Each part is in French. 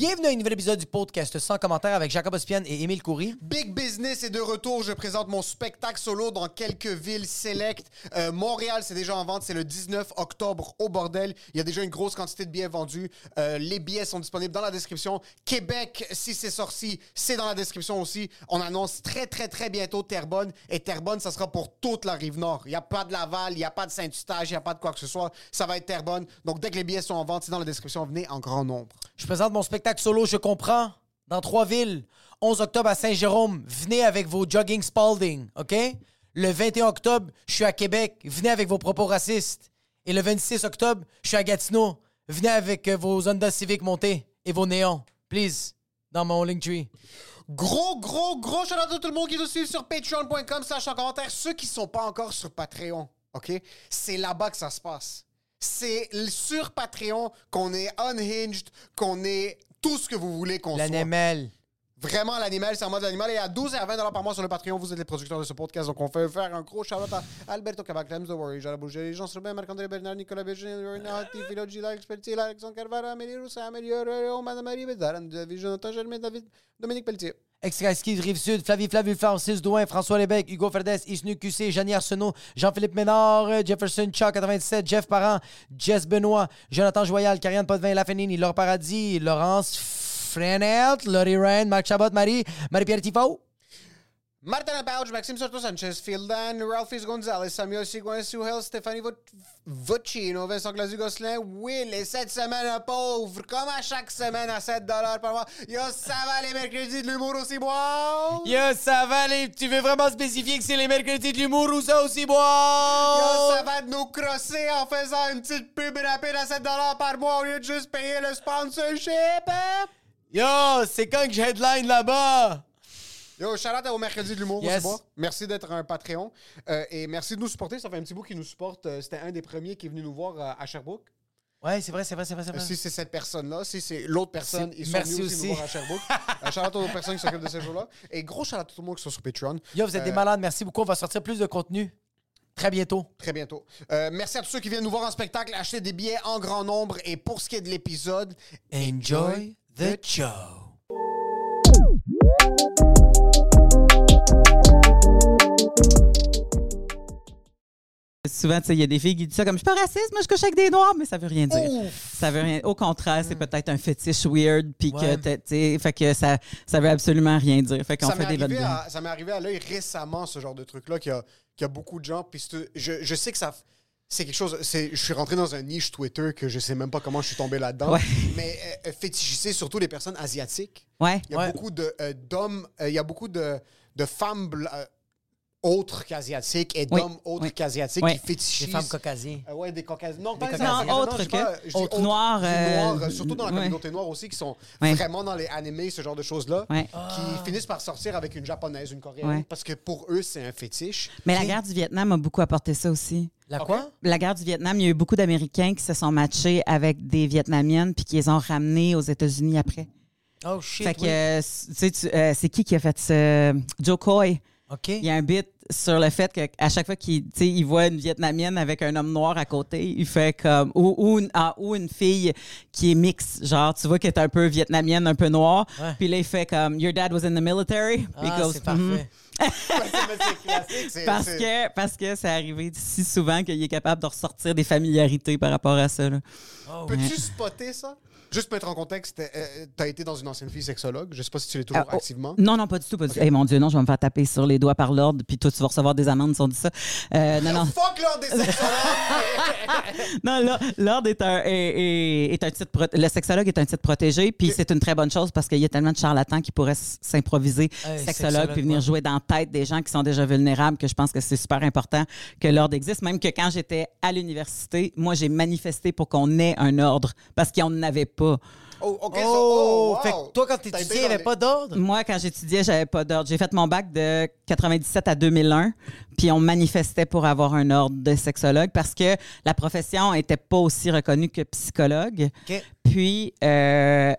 Bienvenue à un nouvel épisode du podcast sans commentaire avec Jacob Ospian et Émile Coury. Big Business est de retour. Je présente mon spectacle solo dans quelques villes select. Euh, Montréal, c'est déjà en vente. C'est le 19 octobre au bordel. Il y a déjà une grosse quantité de billets vendus. Euh, les billets sont disponibles dans la description. Québec, si c'est sorti, c'est dans la description aussi. On annonce très, très, très bientôt Terrebonne. Et Terrebonne, ça sera pour toute la rive nord. Il n'y a pas de Laval, il n'y a pas de Saint-Eustache, il n'y a pas de quoi que ce soit. Ça va être Terrebonne. Donc, dès que les billets sont en vente, c'est dans la description. Venez en grand nombre. Je présente mon spectacle solo Je comprends dans trois villes. 11 octobre à Saint-Jérôme, venez avec vos jogging Spalding, OK? Le 21 octobre, je suis à Québec, venez avec vos propos racistes. Et le 26 octobre, je suis à Gatineau, venez avec euh, vos Honda Civic montés et vos néons, please, dans mon Linktree. Gros, gros, gros shout out à tout le monde qui nous suit sur patreon.com slash en commentaire. Ceux qui sont pas encore sur Patreon, OK? C'est là-bas que ça se passe. C'est sur Patreon qu'on est unhinged, qu'on est tout ce que vous voulez qu'on soit. L'animal. Vraiment, l'animal, c'est en mode animal. Et à 12 et à 20 dollars par mois sur le Patreon, vous êtes les producteurs de ce podcast. Donc, on fait faire un gros shout à Alberto Cavac, Clems The Worry, Jara Bouger, Jean Robin, Marc-André Bernard, Nicolas Berger, Renati, Philo G, Alex Pelletier, Alexandre Carvara, Amélie Roussin, Amélie Aurélien, Madame Marie Bédard, David Jonathan Germain, David, Dominique Pelletier. Extra Ski de Rive-Sud, Flavie Flavie 6 Douin, François Lévesque, Hugo Ferdes, Isnu QC, Janie Arsenault, Jean-Philippe Ménard, euh, Jefferson Chuck 97, Jeff Parent, Jess Benoît, Jonathan Joyal, Karianne Potvin, Lafenini, Laure Paradis, Laurence Frenette, Laurie Ryan, Marc Chabot, Marie, Marie-Pierre Tifo. Martin Pauge, Maxime Soto Sanchez, Phil Dan, Ralphis Gonzalez, Samuel Sigouin, Suhel, Stéphanie Vocino, Vincent Glazu-Gosselin, Will, et cette semaine pauvre, comme à chaque semaine à 7 par mois. Yo, ça va les mercredis de l'humour aussi, bois! Yo, ça va, les... tu veux vraiment spécifier que c'est les mercredis de l'humour ou ça aussi, Yo, bois? ça va de nous crosser en faisant une petite pub rapide à 7 par mois au lieu de juste payer le sponsorship, hein? Yo, c'est quand que headline là-bas? Yo, shout out au mercredi de l'humour, Yes. Merci d'être un Patreon. Euh, et merci de nous supporter. Ça fait un petit bout qui nous supporte. Euh, C'était un des premiers qui est venu nous voir euh, à Sherbrooke. Ouais, c'est vrai, c'est vrai, c'est vrai, c'est vrai. Si c'est cette personne-là, si c'est l'autre personne, ils sont merci venus aussi, aussi. nous voir à Sherbrooke. euh, shout out aux personnes qui s'occupent de ces jours-là. Et gros shout out à tout le monde qui sont sur Patreon. Yo, vous êtes des malades, merci beaucoup. On va sortir plus de contenu très bientôt. Très bientôt. Euh, merci à tous ceux qui viennent nous voir en spectacle, acheter des billets en grand nombre. Et pour ce qui est de l'épisode, Enjoy the show. Souvent, tu sais, il y a des filles qui disent ça comme je suis pas raciste, moi je couche avec des noirs, mais ça veut rien dire. Ça veut rien. Au contraire, c'est peut-être un fétiche weird, puis Ouais. que t'as- tu sais, fait que ça, ça veut absolument rien dire. Fait qu'on ça m'est fait des arrivé, bonnes à- ça m'est arrivé à l'œil récemment, ce genre de truc-là, qu'il y a, qu'il y a beaucoup de gens. Puis je, je sais que ça. C'est quelque chose. c'est- Je suis rentré dans un niche Twitter que je sais même pas comment je suis tombé là-dedans. Ouais. Mais euh, fétichiser surtout les personnes asiatiques. Ouais. Il y a Ouais. beaucoup de, euh, d'hommes, euh, il y a beaucoup de, de femmes bla- euh, autres qu'asiatiques et Oui, d'hommes autres oui. qu'asiatiques Oui. qui fétichisent. Des femmes caucasiennes. Euh, ouais, des caucasiens. Non, Des pas. Caucasiens, Non, autres que- pas- noirs, euh, noir, euh, surtout dans la communauté noire aussi, qui sont vraiment dans les animés, ce genre de choses-là, qui finissent par sortir avec une japonaise, une coréenne, parce que pour eux, c'est un fétiche. Mais la guerre du Vietnam a beaucoup apporté ça aussi. La quoi? La guerre du Vietnam, il y a eu beaucoup d'Américains qui se sont matchés avec des Vietnamiennes puis qui les ont ramenés aux États-Unis après. Oh shit. fait que, oui. euh, tu sais, euh, c'est qui qui a fait ça? Joe Coy? Il y a un bit sur le fait qu'à chaque fois qu'il tu sais, il voit une Vietnamienne avec un homme noir à côté, il fait comme. Ou, ou, une, ah, ou une fille qui est mixte, genre, tu vois qu'elle est un peu vietnamienne, un peu noire. Ouais. Puis là, il fait comme Your dad was in the military. Puis il Ah, goes, c'est parfait. C'est- Parce que, parce que c'est arrivé si souvent qu'il est capable de ressortir des familiarités par rapport à ça. là. Oh, Peux-tu spotter ça? Juste pour mettre en contexte, euh, t'as été dans une ancienne fille sexologue. Je sais pas si tu l'es toujours Ah, oh, activement. Non, non, pas du tout. Pas du. Eh, mon Dieu, non, je vais me faire taper sur les doigts par l'ordre, puis toi, tu vas recevoir des amendes si on dit ça. Euh, non, non. Fuck l'ordre des sexologues! Non, là, l'ordre est un, est, un titre. pro- Le sexologue est un titre protégé, puis c'est une très bonne chose parce qu'il y a tellement de charlatans qui pourraient s'improviser Hey, sexologue, sexologue, puis venir ouais. jouer dans la tête des gens qui sont déjà vulnérables, que je pense que c'est super important que l'ordre existe. Même que quand j'étais à l'université, moi, j'ai manifesté pour qu'on ait un ordre parce qu'on n'avait pas. Oh, ok, so- Oh, oh, wow. fait que toi, quand T'as été t'étudiais, il n'y avait les- pas d'ordre? Moi, quand j'étudiais, j'avais pas d'ordre. J'ai fait mon bac de 97 à 2001, puis on manifestait pour avoir un ordre de sexologue parce que la profession était pas aussi reconnue que psychologue. Puis, euh,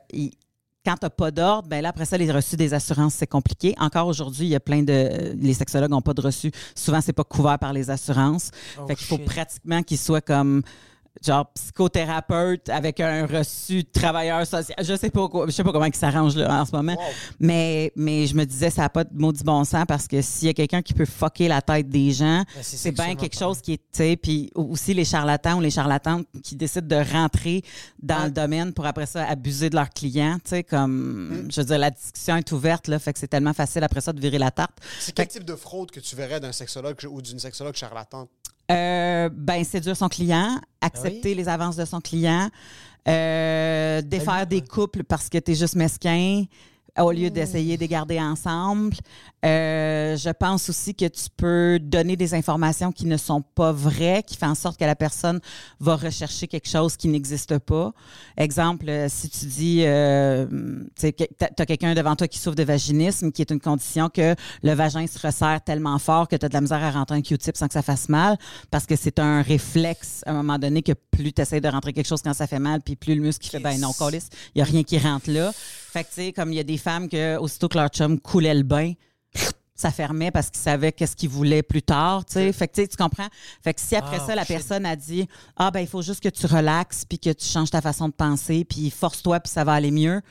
quand tu n'as pas d'ordre, ben là, après ça, les reçus des assurances, c'est compliqué. Encore aujourd'hui, il y a plein de. Les sexologues n'ont pas de reçus. Souvent, c'est pas couvert par les assurances. Oh, fait qu'il faut pratiquement qu'ils soient comme genre psychothérapeute avec un reçu de travailleur social. Je sais pas quoi- je sais pas comment ils s'arrangent là, en ce moment. Mais mais je me disais ça n'a pas de maudit bon sens parce que s'il y a quelqu'un qui peut fucker la tête des gens, Ben, c'est bien quelque chose qui est tu sais puis aussi les charlatans ou les charlatantes qui décident de rentrer dans le domaine pour après ça abuser de leurs clients, tu sais comme je veux dire la discussion est ouverte là, fait que c'est tellement facile après ça de virer la tarte. C'est quel type de fraude que tu verrais d'un sexologue ou d'une sexologue charlatane? Euh, ben, séduire son client, accepter les avances de son client, euh, défaire des couples parce que tu es juste mesquin au lieu d'essayer de les garder ensemble. Euh, je pense aussi que tu peux donner des informations qui ne sont pas vraies, qui fait en sorte que la personne va rechercher quelque chose qui n'existe pas. Exemple, euh, si tu dis, euh, tu as quelqu'un devant toi qui souffre de vaginisme, qui est une condition que le vagin se resserre tellement fort que tu as de la misère à rentrer un Q-tip sans que ça fasse mal, parce que c'est un réflexe à un moment donné que plus tu essaies de rentrer quelque chose quand ça fait mal, puis plus le muscle qui fait, ben non, il n'y a rien qui rentre là. Fait que, tu sais, comme il y a des femmes que, aussitôt que leur chum coulait le bain, ça fermait parce qu'ils savaient qu'est-ce qu'ils voulaient plus tard, tu sais. Fait que, tu sais, tu comprends? Fait que si après Ah, ça, la shit. personne a dit, ah, ben, il faut juste que tu relaxes, puis que tu changes ta façon de penser, puis force-toi, puis ça va aller mieux.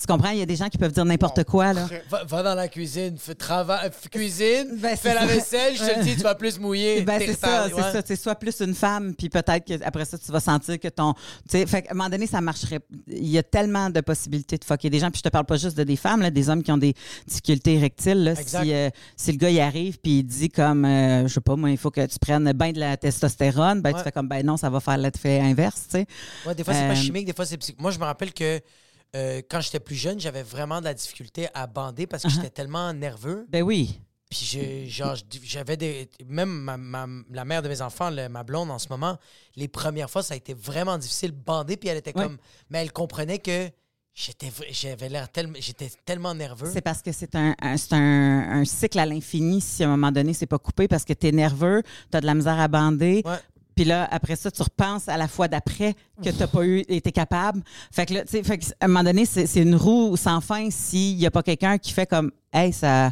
Tu comprends? Il y a des gens qui peuvent dire n'importe quoi, là. Va, va dans la cuisine, fais travail, f- cuisine, Ben, fais la ça. vaisselle, je te le dis, tu vas plus mouiller. Ben, c'est ça, c'est ouais. ça. Tu sais, sois plus une femme, puis peut-être qu'après ça, tu vas sentir que ton. Tu sais, fait qu'à un moment donné, ça marcherait. Il y a tellement de possibilités de fucker des gens, puis je te parle pas juste de des femmes, là, des hommes qui ont des difficultés érectiles. Là, si, euh, si le gars y arrive, puis il dit comme, euh, je sais pas, moi, il faut que tu prennes bien de la testostérone, ben, Ouais. tu fais comme, ben non, ça va faire l'effet inverse, tu sais. Ouais, des fois, c'est pas Euh, chimique, des fois, c'est psychique. Moi, je me rappelle que euh, quand j'étais plus jeune, j'avais vraiment de la difficulté à bander parce que Uh-huh. j'étais tellement nerveux. Ben oui. Puis j'avais des. Même ma, ma- la mère de mes enfants, le- ma blonde en ce moment, les premières fois, ça a été vraiment difficile de bander. Puis elle était Ouais. comme. Mais elle comprenait que j'étais j'avais l'air tellement. J'étais tellement nerveux. C'est parce que c'est un, un- c'est un, un cycle à l'infini si à un moment donné, c'est pas coupé parce que tu es nerveux, tu as de la misère à bander. Ouais. Puis là, après ça, tu repenses à la fois d'après que tu n'as pas eu, été capable. Fait que là, tu sais, à un moment donné, c'est une roue sans fin s'il n'y a pas quelqu'un qui fait comme, hey, ça,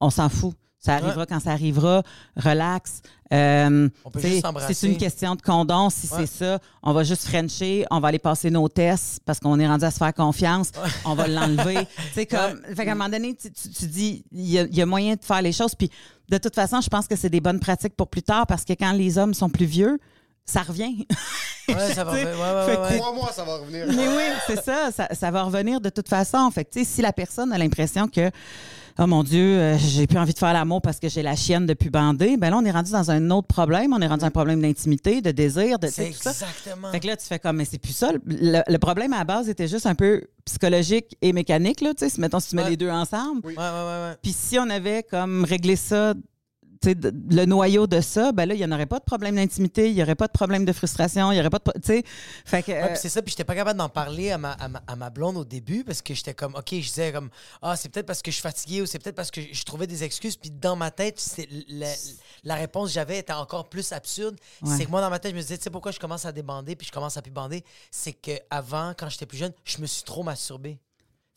on s'en fout. Ça arrivera quand ça arrivera. Relax. Euh, On peut tu sais, juste s'embrasser. C'est une question de condom. Si Ouais. c'est ça, on va juste frencher. On va aller passer nos tests parce qu'on est rendu à se faire confiance. On va l'enlever. comme, fait qu'à un moment donné, tu, tu- tu dis, il y, y a moyen de faire les choses. Puis, de toute façon, je pense que c'est des bonnes pratiques pour plus tard parce que quand les hommes sont plus vieux, ça revient. Ouais, ça va. Sais, Ouais, ouais, fait ouais, que ouais. Crois-moi, ça va revenir. Mais oui, c'est ça, ça. ça va revenir de toute façon. Fait que, tu sais, si la personne a l'impression que, oh mon Dieu, euh, j'ai plus envie de faire l'amour parce que j'ai la chienne depuis bander, ben là, on est rendu dans un autre problème. On est rendu dans un problème d'intimité, de désir, de C'est tout ça. exactement. Fait que là, tu fais comme, mais c'est plus ça. Le, le problème à la base était juste un peu psychologique et mécanique, là, tu sais, mettons, si tu mets Ouais. les deux ensemble. Ouais, ouais, ouais, ouais. Puis si on avait comme réglé ça, le noyau de ça, ben là, il n'y en aurait pas de problème d'intimité, il n'y aurait pas de problème de frustration, il n'y aurait pas de. Tu sais, fait que. Euh, c'est ça, puis j'étais pas capable d'en parler à ma, à, ma, à ma blonde au début parce que j'étais comme, OK, je disais comme, ah, c'est peut-être parce que je suis fatigué ou c'est peut-être parce que je trouvais des excuses. Puis dans ma tête, c'est la, la réponse que j'avais était encore plus absurde. Ouais. C'est que moi, dans ma tête, je me disais, tu sais pourquoi je commence à débander puis je commence à plus bander? C'est que avant, quand j'étais plus jeune, je me suis trop masturbé.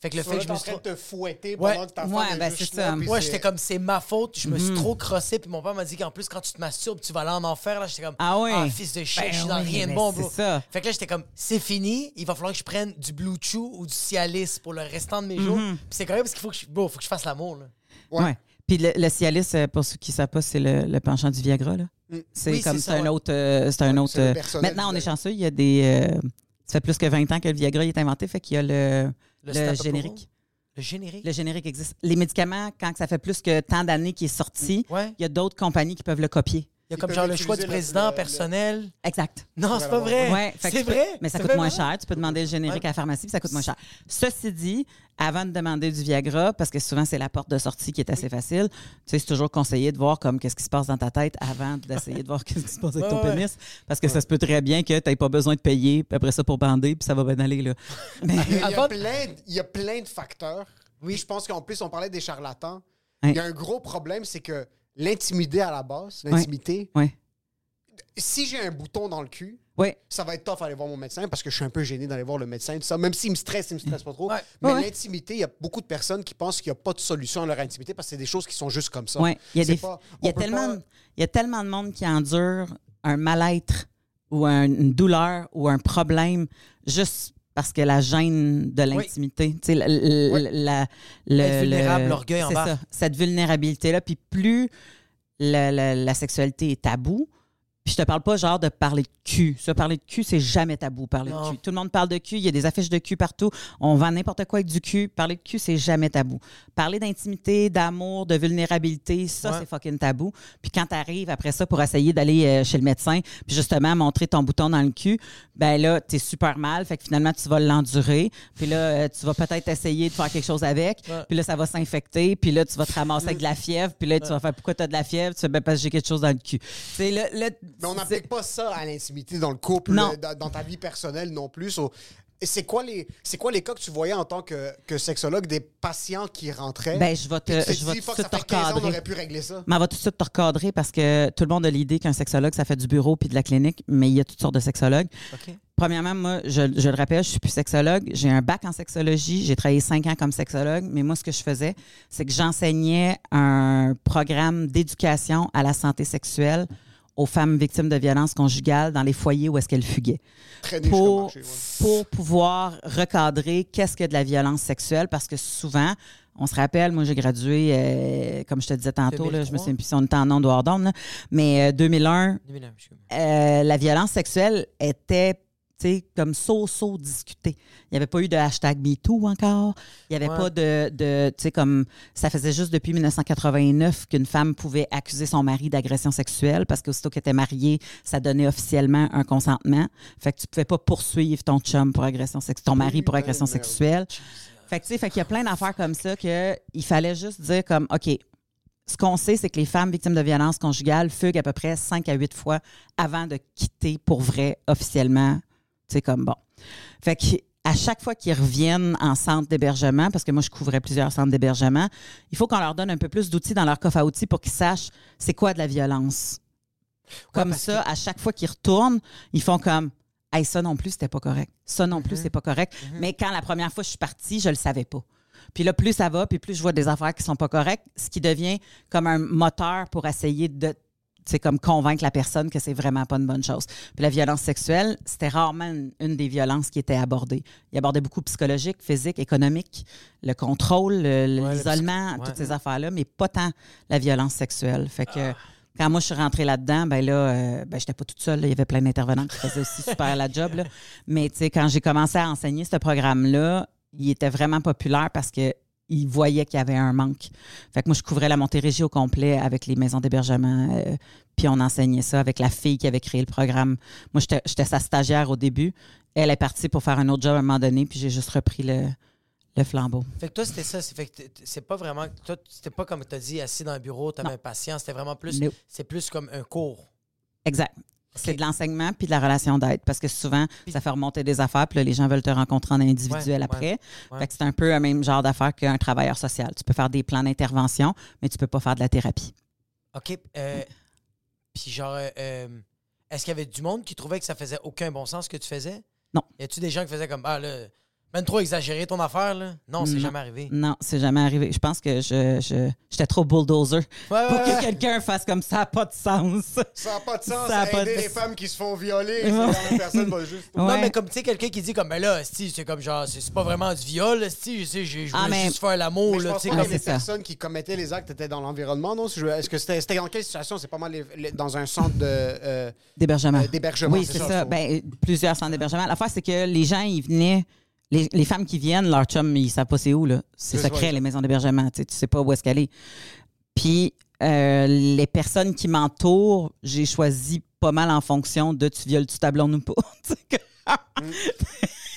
Fait que le fait que je me en suis train trop... de te fouetter Ouais. pendant que ta Ouais, ben, c'est ça. Ouais, c'est- j'étais comme, c'est ma faute. Je me suis trop crossé. Puis mon père m'a dit qu'en plus, quand tu te masturbes, tu vas aller en enfer. Là, j'étais comme, Ah oui? fils de shit, Ben je suis dans oui, rien de bon, c'est bro. ça. Fait que là, j'étais comme, c'est fini. Il va falloir que je prenne du Blue Chew ou du Cialis pour le restant de mes jours. Mhm. Puis c'est correct parce qu'il faut que je, faut que je fasse l'amour, là. Ouais. Puis le, le Cialis, euh, pour ceux qui ne savent pas, c'est le, le penchant du Viagra. là. Mm. C'est Oui, comme c'est un ouais. autre. euh, c'est un Ouais, autre. c'est euh, maintenant, on est chanceux. Il y a des. euh, ça fait plus que 20 ans que le Viagra il est inventé, fait qu'il y a le, le, générique. Le générique? Le générique existe. Les médicaments, quand ça fait plus que tant d'années qu'il est sorti, Ouais. il y a d'autres compagnies qui peuvent le copier. Il y a comme genre le choix du le- président le- personnel. Exact. Non, c'est pas vrai. Ouais, c'est peux- vrai. Mais ça coûte moins cher. Tu peux demander le générique Ouais. à la pharmacie, puis ça coûte moins cher. Ceci dit, avant de demander du Viagra, parce que souvent c'est la porte de sortie qui est assez facile, tu sais, c'est toujours conseillé de voir comme qu'est-ce qui se passe dans ta tête avant d'essayer de voir qu'est-ce qui se passe avec ton Ouais, ouais. pénis, parce que ça se peut très bien que tu n'aies pas besoin de payer, puis après ça pour bander, puis ça va bien aller là. Mais Il y, a Avant- plein, de- il y a plein de facteurs. Oui. Je pense qu'en plus, on parlait des charlatans. Ouais. Il y a un gros problème, c'est que l'intimité à la base, l'intimité, ouais, si j'ai un bouton dans le cul, ouais, ça va être tough aller voir mon médecin parce que je suis un peu gêné d'aller voir le médecin, tout ça. Même s'il me stresse, il me stresse pas trop. Ouais. Mais l'intimité, il y a beaucoup de personnes qui pensent qu'il n'y a pas de solution à leur intimité parce que c'est des choses qui sont juste comme ça. Il y a des, pas- il y a tellement, pas- de- il y a tellement de monde qui endure un mal-être ou un- une douleur ou un problème juste parce que la gêne de l'intimité, tu sais, la- vulnérable, le- l'orgueil en ça, cette vulnérabilité-là. Puis plus la, la- la sexualité est tabou, puis je te parle pas genre de parler de cul. Ça, parler de cul, c'est jamais tabou, parler Non. de cul. Tout le monde parle de cul, il y a des affiches de cul partout. On vend n'importe quoi avec du cul. Parler de cul, c'est jamais tabou. Parler d'intimité, d'amour, de vulnérabilité, ça, Ouais. c'est fucking tabou. Puis quand tu arrives après ça pour essayer d'aller euh, chez le médecin, puis justement montrer ton bouton dans le cul, ben là, tu es super mal. Fait que finalement, tu vas l'endurer. Puis là, euh, tu vas peut-être essayer de faire quelque chose avec. Ouais. Puis là, ça va s'infecter. Puis là, tu vas te ramasser avec de la fièvre. Puis là, tu vas faire pourquoi tu as de la fièvre? Tu fais ben, parce que j'ai quelque chose dans le cul. C'est le, le- Mais on n'applique pas ça à l'intimité dans le couple, Non. le- dans, ta vie personnelle non plus. So, et c'est quoi les c'est quoi les cas que tu voyais en tant que, que sexologue des patients qui rentraient? Ben, je vais te, je vais tout de te fait 15 ans, on recadrer. aurait pu régler ça. Mais on va tout de suite te recadrer parce que tout le monde a l'idée qu'un sexologue, ça fait du bureau puis de la clinique, mais il y a toutes sortes de sexologues. OK. Premièrement, moi, je, je le rappelle, je suis plus sexologue. J'ai un bac en sexologie. J'ai travaillé cinq ans comme sexologue. Mais moi, ce que je faisais, c'est que j'enseignais un programme d'éducation à la santé sexuelle aux femmes victimes de violences conjugales dans les foyers où est-ce qu'elles fuguaient Très niche comme pour, marché, ouais. pour pouvoir recadrer qu'est-ce que de la violence sexuelle parce que souvent, on se rappelle, moi j'ai gradué, euh, comme je te disais tantôt, là, je me 2003. souviens plus si on était en nom dehors d'onde, là, mais euh, 2001, 2001, je suis- euh, la violence sexuelle était sais, comme so-so discutée. Il n'y avait pas eu de hashtag MeToo encore. Il n'y avait Ouais. pas de, de tu sais, comme ça faisait juste depuis 1989 qu'une femme pouvait accuser son mari d'agression sexuelle parce qu'aussitôt qu'elle était mariée, ça donnait officiellement un consentement. Fait que tu pouvais pas poursuivre ton chum pour agression sexuelle, ton mari pour agression sexuelle. Fait que, tu sais, fait qu'il y a plein d'affaires comme ça que il fallait juste dire comme, OK, ce qu'on sait, c'est que les femmes victimes de violences conjugales fuguent à peu près 5 à 8 fois avant de quitter pour vrai officiellement. Sais, comme bon. Fait que à chaque fois qu'ils reviennent en centre d'hébergement, parce que moi, je couvrais plusieurs centres d'hébergement, il faut qu'on leur donne un peu plus d'outils dans leur coffre à outils pour qu'ils sachent c'est quoi de la violence. Comme ça, à chaque fois qu'ils retournent, ils font comme Hey, ça non plus, c'était pas correct. Ça non plus, c'est pas correct. Mais quand la première fois je suis partie, je le savais pas. Puis là, plus ça va, puis plus je vois des affaires qui sont pas correctes, ce qui devient comme un moteur pour essayer de c'est comme convaincre la personne que c'est vraiment pas une bonne chose. Puis la violence sexuelle, c'était rarement une, une des violences qui était abordée. Il abordait beaucoup psychologique, physique, économique, le contrôle, Ouais, l'isolement, ouais. toutes ces affaires-là, mais pas tant la violence sexuelle. Fait que Ah. quand moi je suis rentrée là-dedans, ben là, euh, ben j'étais pas toute seule. là. Il y avait plein d'intervenants qui faisaient aussi super la job. là. Mais tu sais, quand j'ai commencé à enseigner ce programme-là, il était vraiment populaire parce que il voyait qu'il y avait un manque. Fait que moi, je couvrais la Montérégie au complet avec les maisons d'hébergement. euh, puis on enseignait ça avec la fille qui avait créé le programme. Moi, j'étais sa stagiaire au début. Elle est partie pour faire un autre job à un moment donné, puis j'ai juste repris le, le flambeau. Fait que toi, c'était ça. C'est fait que t- t- c'est pas vraiment. C'était pas comme tu as dit, assis dans un bureau, tu avais Non. un patient. C'était vraiment plus. No. C'est plus comme un cours. Exact. C'est de l'enseignement puis de la relation d'aide parce que souvent, ça fait remonter des affaires puis là, les gens veulent te rencontrer en individuel Ouais, après. ouais, ouais. Fait que c'est un peu le même genre d'affaires qu'un travailleur social. Tu peux faire des plans d'intervention, mais tu peux pas faire de la thérapie. OK. euh, Puis genre, euh, euh, est-ce qu'il y avait du monde qui trouvait que ça faisait aucun bon sens ce que tu faisais? Non. Y a-tu des gens qui faisaient comme, ah là, Ben trop exagéré ton affaire, là. Non, c'est jamais arrivé. Non, c'est jamais arrivé. Je pense que je, je- j'étais trop bulldozer Ouais, pour ouais, que ouais. quelqu'un fasse comme ça. Pas de sens. Ça n'a pas de sens Ça a à pas aider de- les femmes qui se font violer. Ouais. C'est la même personne va juste... Non, Ouais. mais comme, tu sais, quelqu'un qui dit comme, ben là, esti, c'est comme genre, c'est c'est pas vraiment du viol, esti, je sais, je je Ah, voulais mais- juste faire l'amour, Mais je là, pense tu sais, pas Ouais, que comme... les ça. personnes qui commettaient les actes étaient dans l'environnement, non? Si je- Est-ce que c'était c'était dans quelle situation? C'est pas mal les- les- dans un centre de, euh, D'hébergement. euh, d'hébergement. Oui, c'est ça. faut- Ben, euh, plusieurs centres d'hébergement. L'affaire, c'est que les gens, ils venaient. Les, les femmes qui viennent, leur chum, ils savent pas c'est où, là. C'est secret, les maisons d'hébergement. Tu sais, tu sais pas où est-ce qu'elle est. Puis, euh, les personnes qui m'entourent, j'ai choisi pas mal en fonction de tu violes-tu ta blonde ou pas.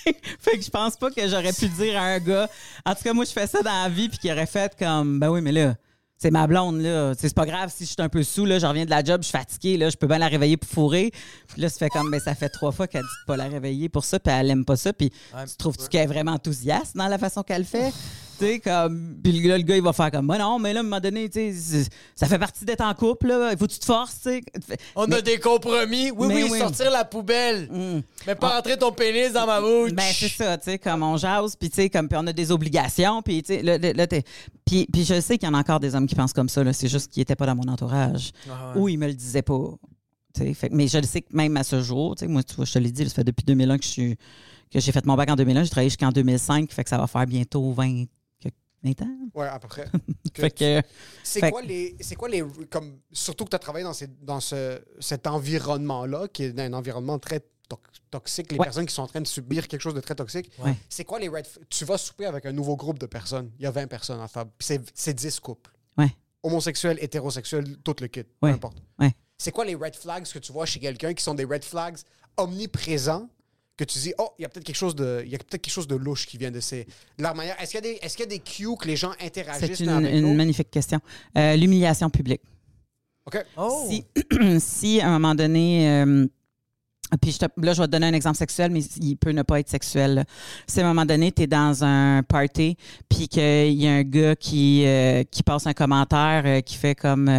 Fait que je pense pas que j'aurais pu dire à un gars. En tout cas, moi, je fais ça dans la vie, puis qu'il aurait fait comme, ben oui, mais là, c'est ma blonde, là. C'est pas grave si je suis un peu sous, là, je reviens de la job, je suis fatiguée, là, je peux bien la réveiller pour fourrer. Puis là, ça fait comme, ben ça fait trois fois qu'elle dit de pas la réveiller pour ça, puis elle aime pas ça. Puis tu trouves-tu qu'elle est vraiment enthousiaste dans la façon qu'elle fait? Sais, comme. Puis le gars, le gars, il va faire comme, moi, non, mais là, à un moment donné, tu sais, ça fait partie d'être en couple, là. Il faut que tu te forces, tu sais. On Mais- a des compromis. Oui, oui, oui. sortir la poubelle. Mm. Mais pas rentrer ton pénis dans ma bouche. Ben, c'est ça, tu sais, comme on jase, puis tu sais, comme puis on a des obligations, puis tu sais, là, là, là, t'es- puis, puis je sais qu'il y en a encore des hommes qui pensent comme ça, là, c'est juste qu'ils n'étaient pas dans mon entourage, Ah ouais. ou ils me le disaient pas, fait mais je le sais que même à ce jour, moi, tu vois, je te l'ai dit, ça fait depuis 2001 que je suis, que j'ai fait mon bac en 2001, j'ai travaillé jusqu'en 2005, fait que ça va faire bientôt 20, que- 20 ans. Ouais, à peu près. Que Fait que, C'est Fait- quoi les. C'est quoi les. Comme, surtout que tu as travaillé dans, ces- dans ce, cet environnement-là, qui est un environnement très to- toxique, les Ouais. personnes qui sont en train de subir quelque chose de très toxique. Ouais. C'est quoi les red Tu vas souper avec un nouveau groupe de personnes. Il y a 20 personnes en. Puis c'est- c'est 10 couples. Ouais. Homosexuels, hétérosexuels, tout le kit. Peu importe. C'est quoi les red flags que tu vois chez quelqu'un qui sont des red flags omniprésents que tu dis, oh, il y a peut-être quelque chose de, il y a peut-être quelque chose de louche qui vient de ces, de leur manière. Est-ce qu'il y a des, est-ce qu'il y a des cues que les gens interagissent c'est une, avec une magnifique question. Euh, L'humiliation publique. OK. Oh. Si, si à un moment donné, euh, puis je te- là, je vais te donner un exemple sexuel, mais il peut ne pas être sexuel. Si à un moment donné, tu es dans un party, puis qu'il y a un gars qui, euh, qui passe un commentaire euh, qui fait comme.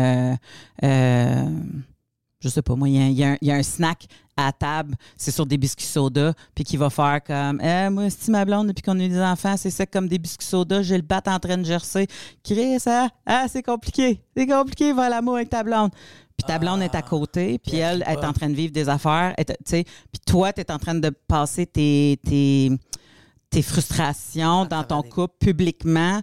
Je sais pas, moi, il y a, un- y y a snack à table, c'est sur des biscuits soda, puis qui va faire comme Eh, Moi, c'est ma blonde, depuis qu'on a eu des enfants, c'est sec comme des biscuits soda, j'ai le bat en train de gercer. Chris, ah, ah c'est compliqué, c'est compliqué, va l'amour avec ta blonde. Puis ta blonde est à côté, puis elle est en train de vivre des affaires, tu sais, puis toi, tu es en train de passer tes, tes, tes frustrations dans ton couple publiquement.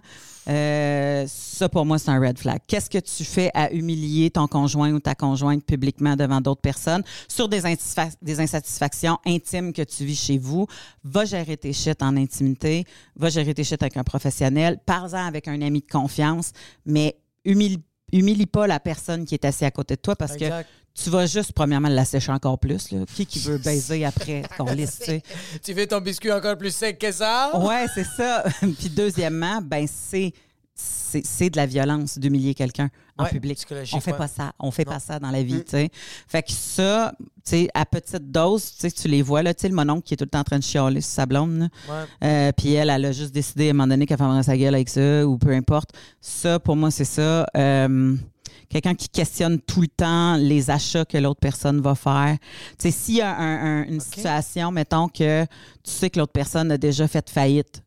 Euh, ça, pour moi, c'est un red flag. Qu'est-ce que tu fais à humilier ton conjoint ou ta conjointe publiquement devant d'autres personnes sur des, insatisfa- des insatisfactions intimes que tu vis chez vous? Va gérer tes shit en intimité. Va gérer tes shit avec un professionnel. Parle-en avec un ami de confiance, mais humilie, humilie pas la personne qui est assise à côté de toi parce que. Tu vas juste, premièrement, la sécher encore plus. Là. Qui qui veut baiser après qu'on lisse, tu veux ton biscuit encore plus sec que ça? Ouais, c'est ça. Puis deuxièmement, ben c'est c'est de la violence d'humilier quelqu'un en Ouais, public. On fait ouais. pas ça. On fait Non. pas ça dans la vie, tu sais. Fait que ça, tu sais, à petite dose, tu sais, tu les vois là, tu sais, le mononcle qui est tout le temps en train de chialer sur sa blonde. Euh, puis elle, elle a juste décidé à un moment donné qu'elle fermerait sa gueule avec ça ou peu importe. Ça, pour moi, c'est ça. Euh, Quelqu'un qui questionne tout le temps les achats que l'autre personne va faire. Tu sais, s'il y a un- un- une situation, mettons que tu sais que l'autre personne a déjà fait faillite,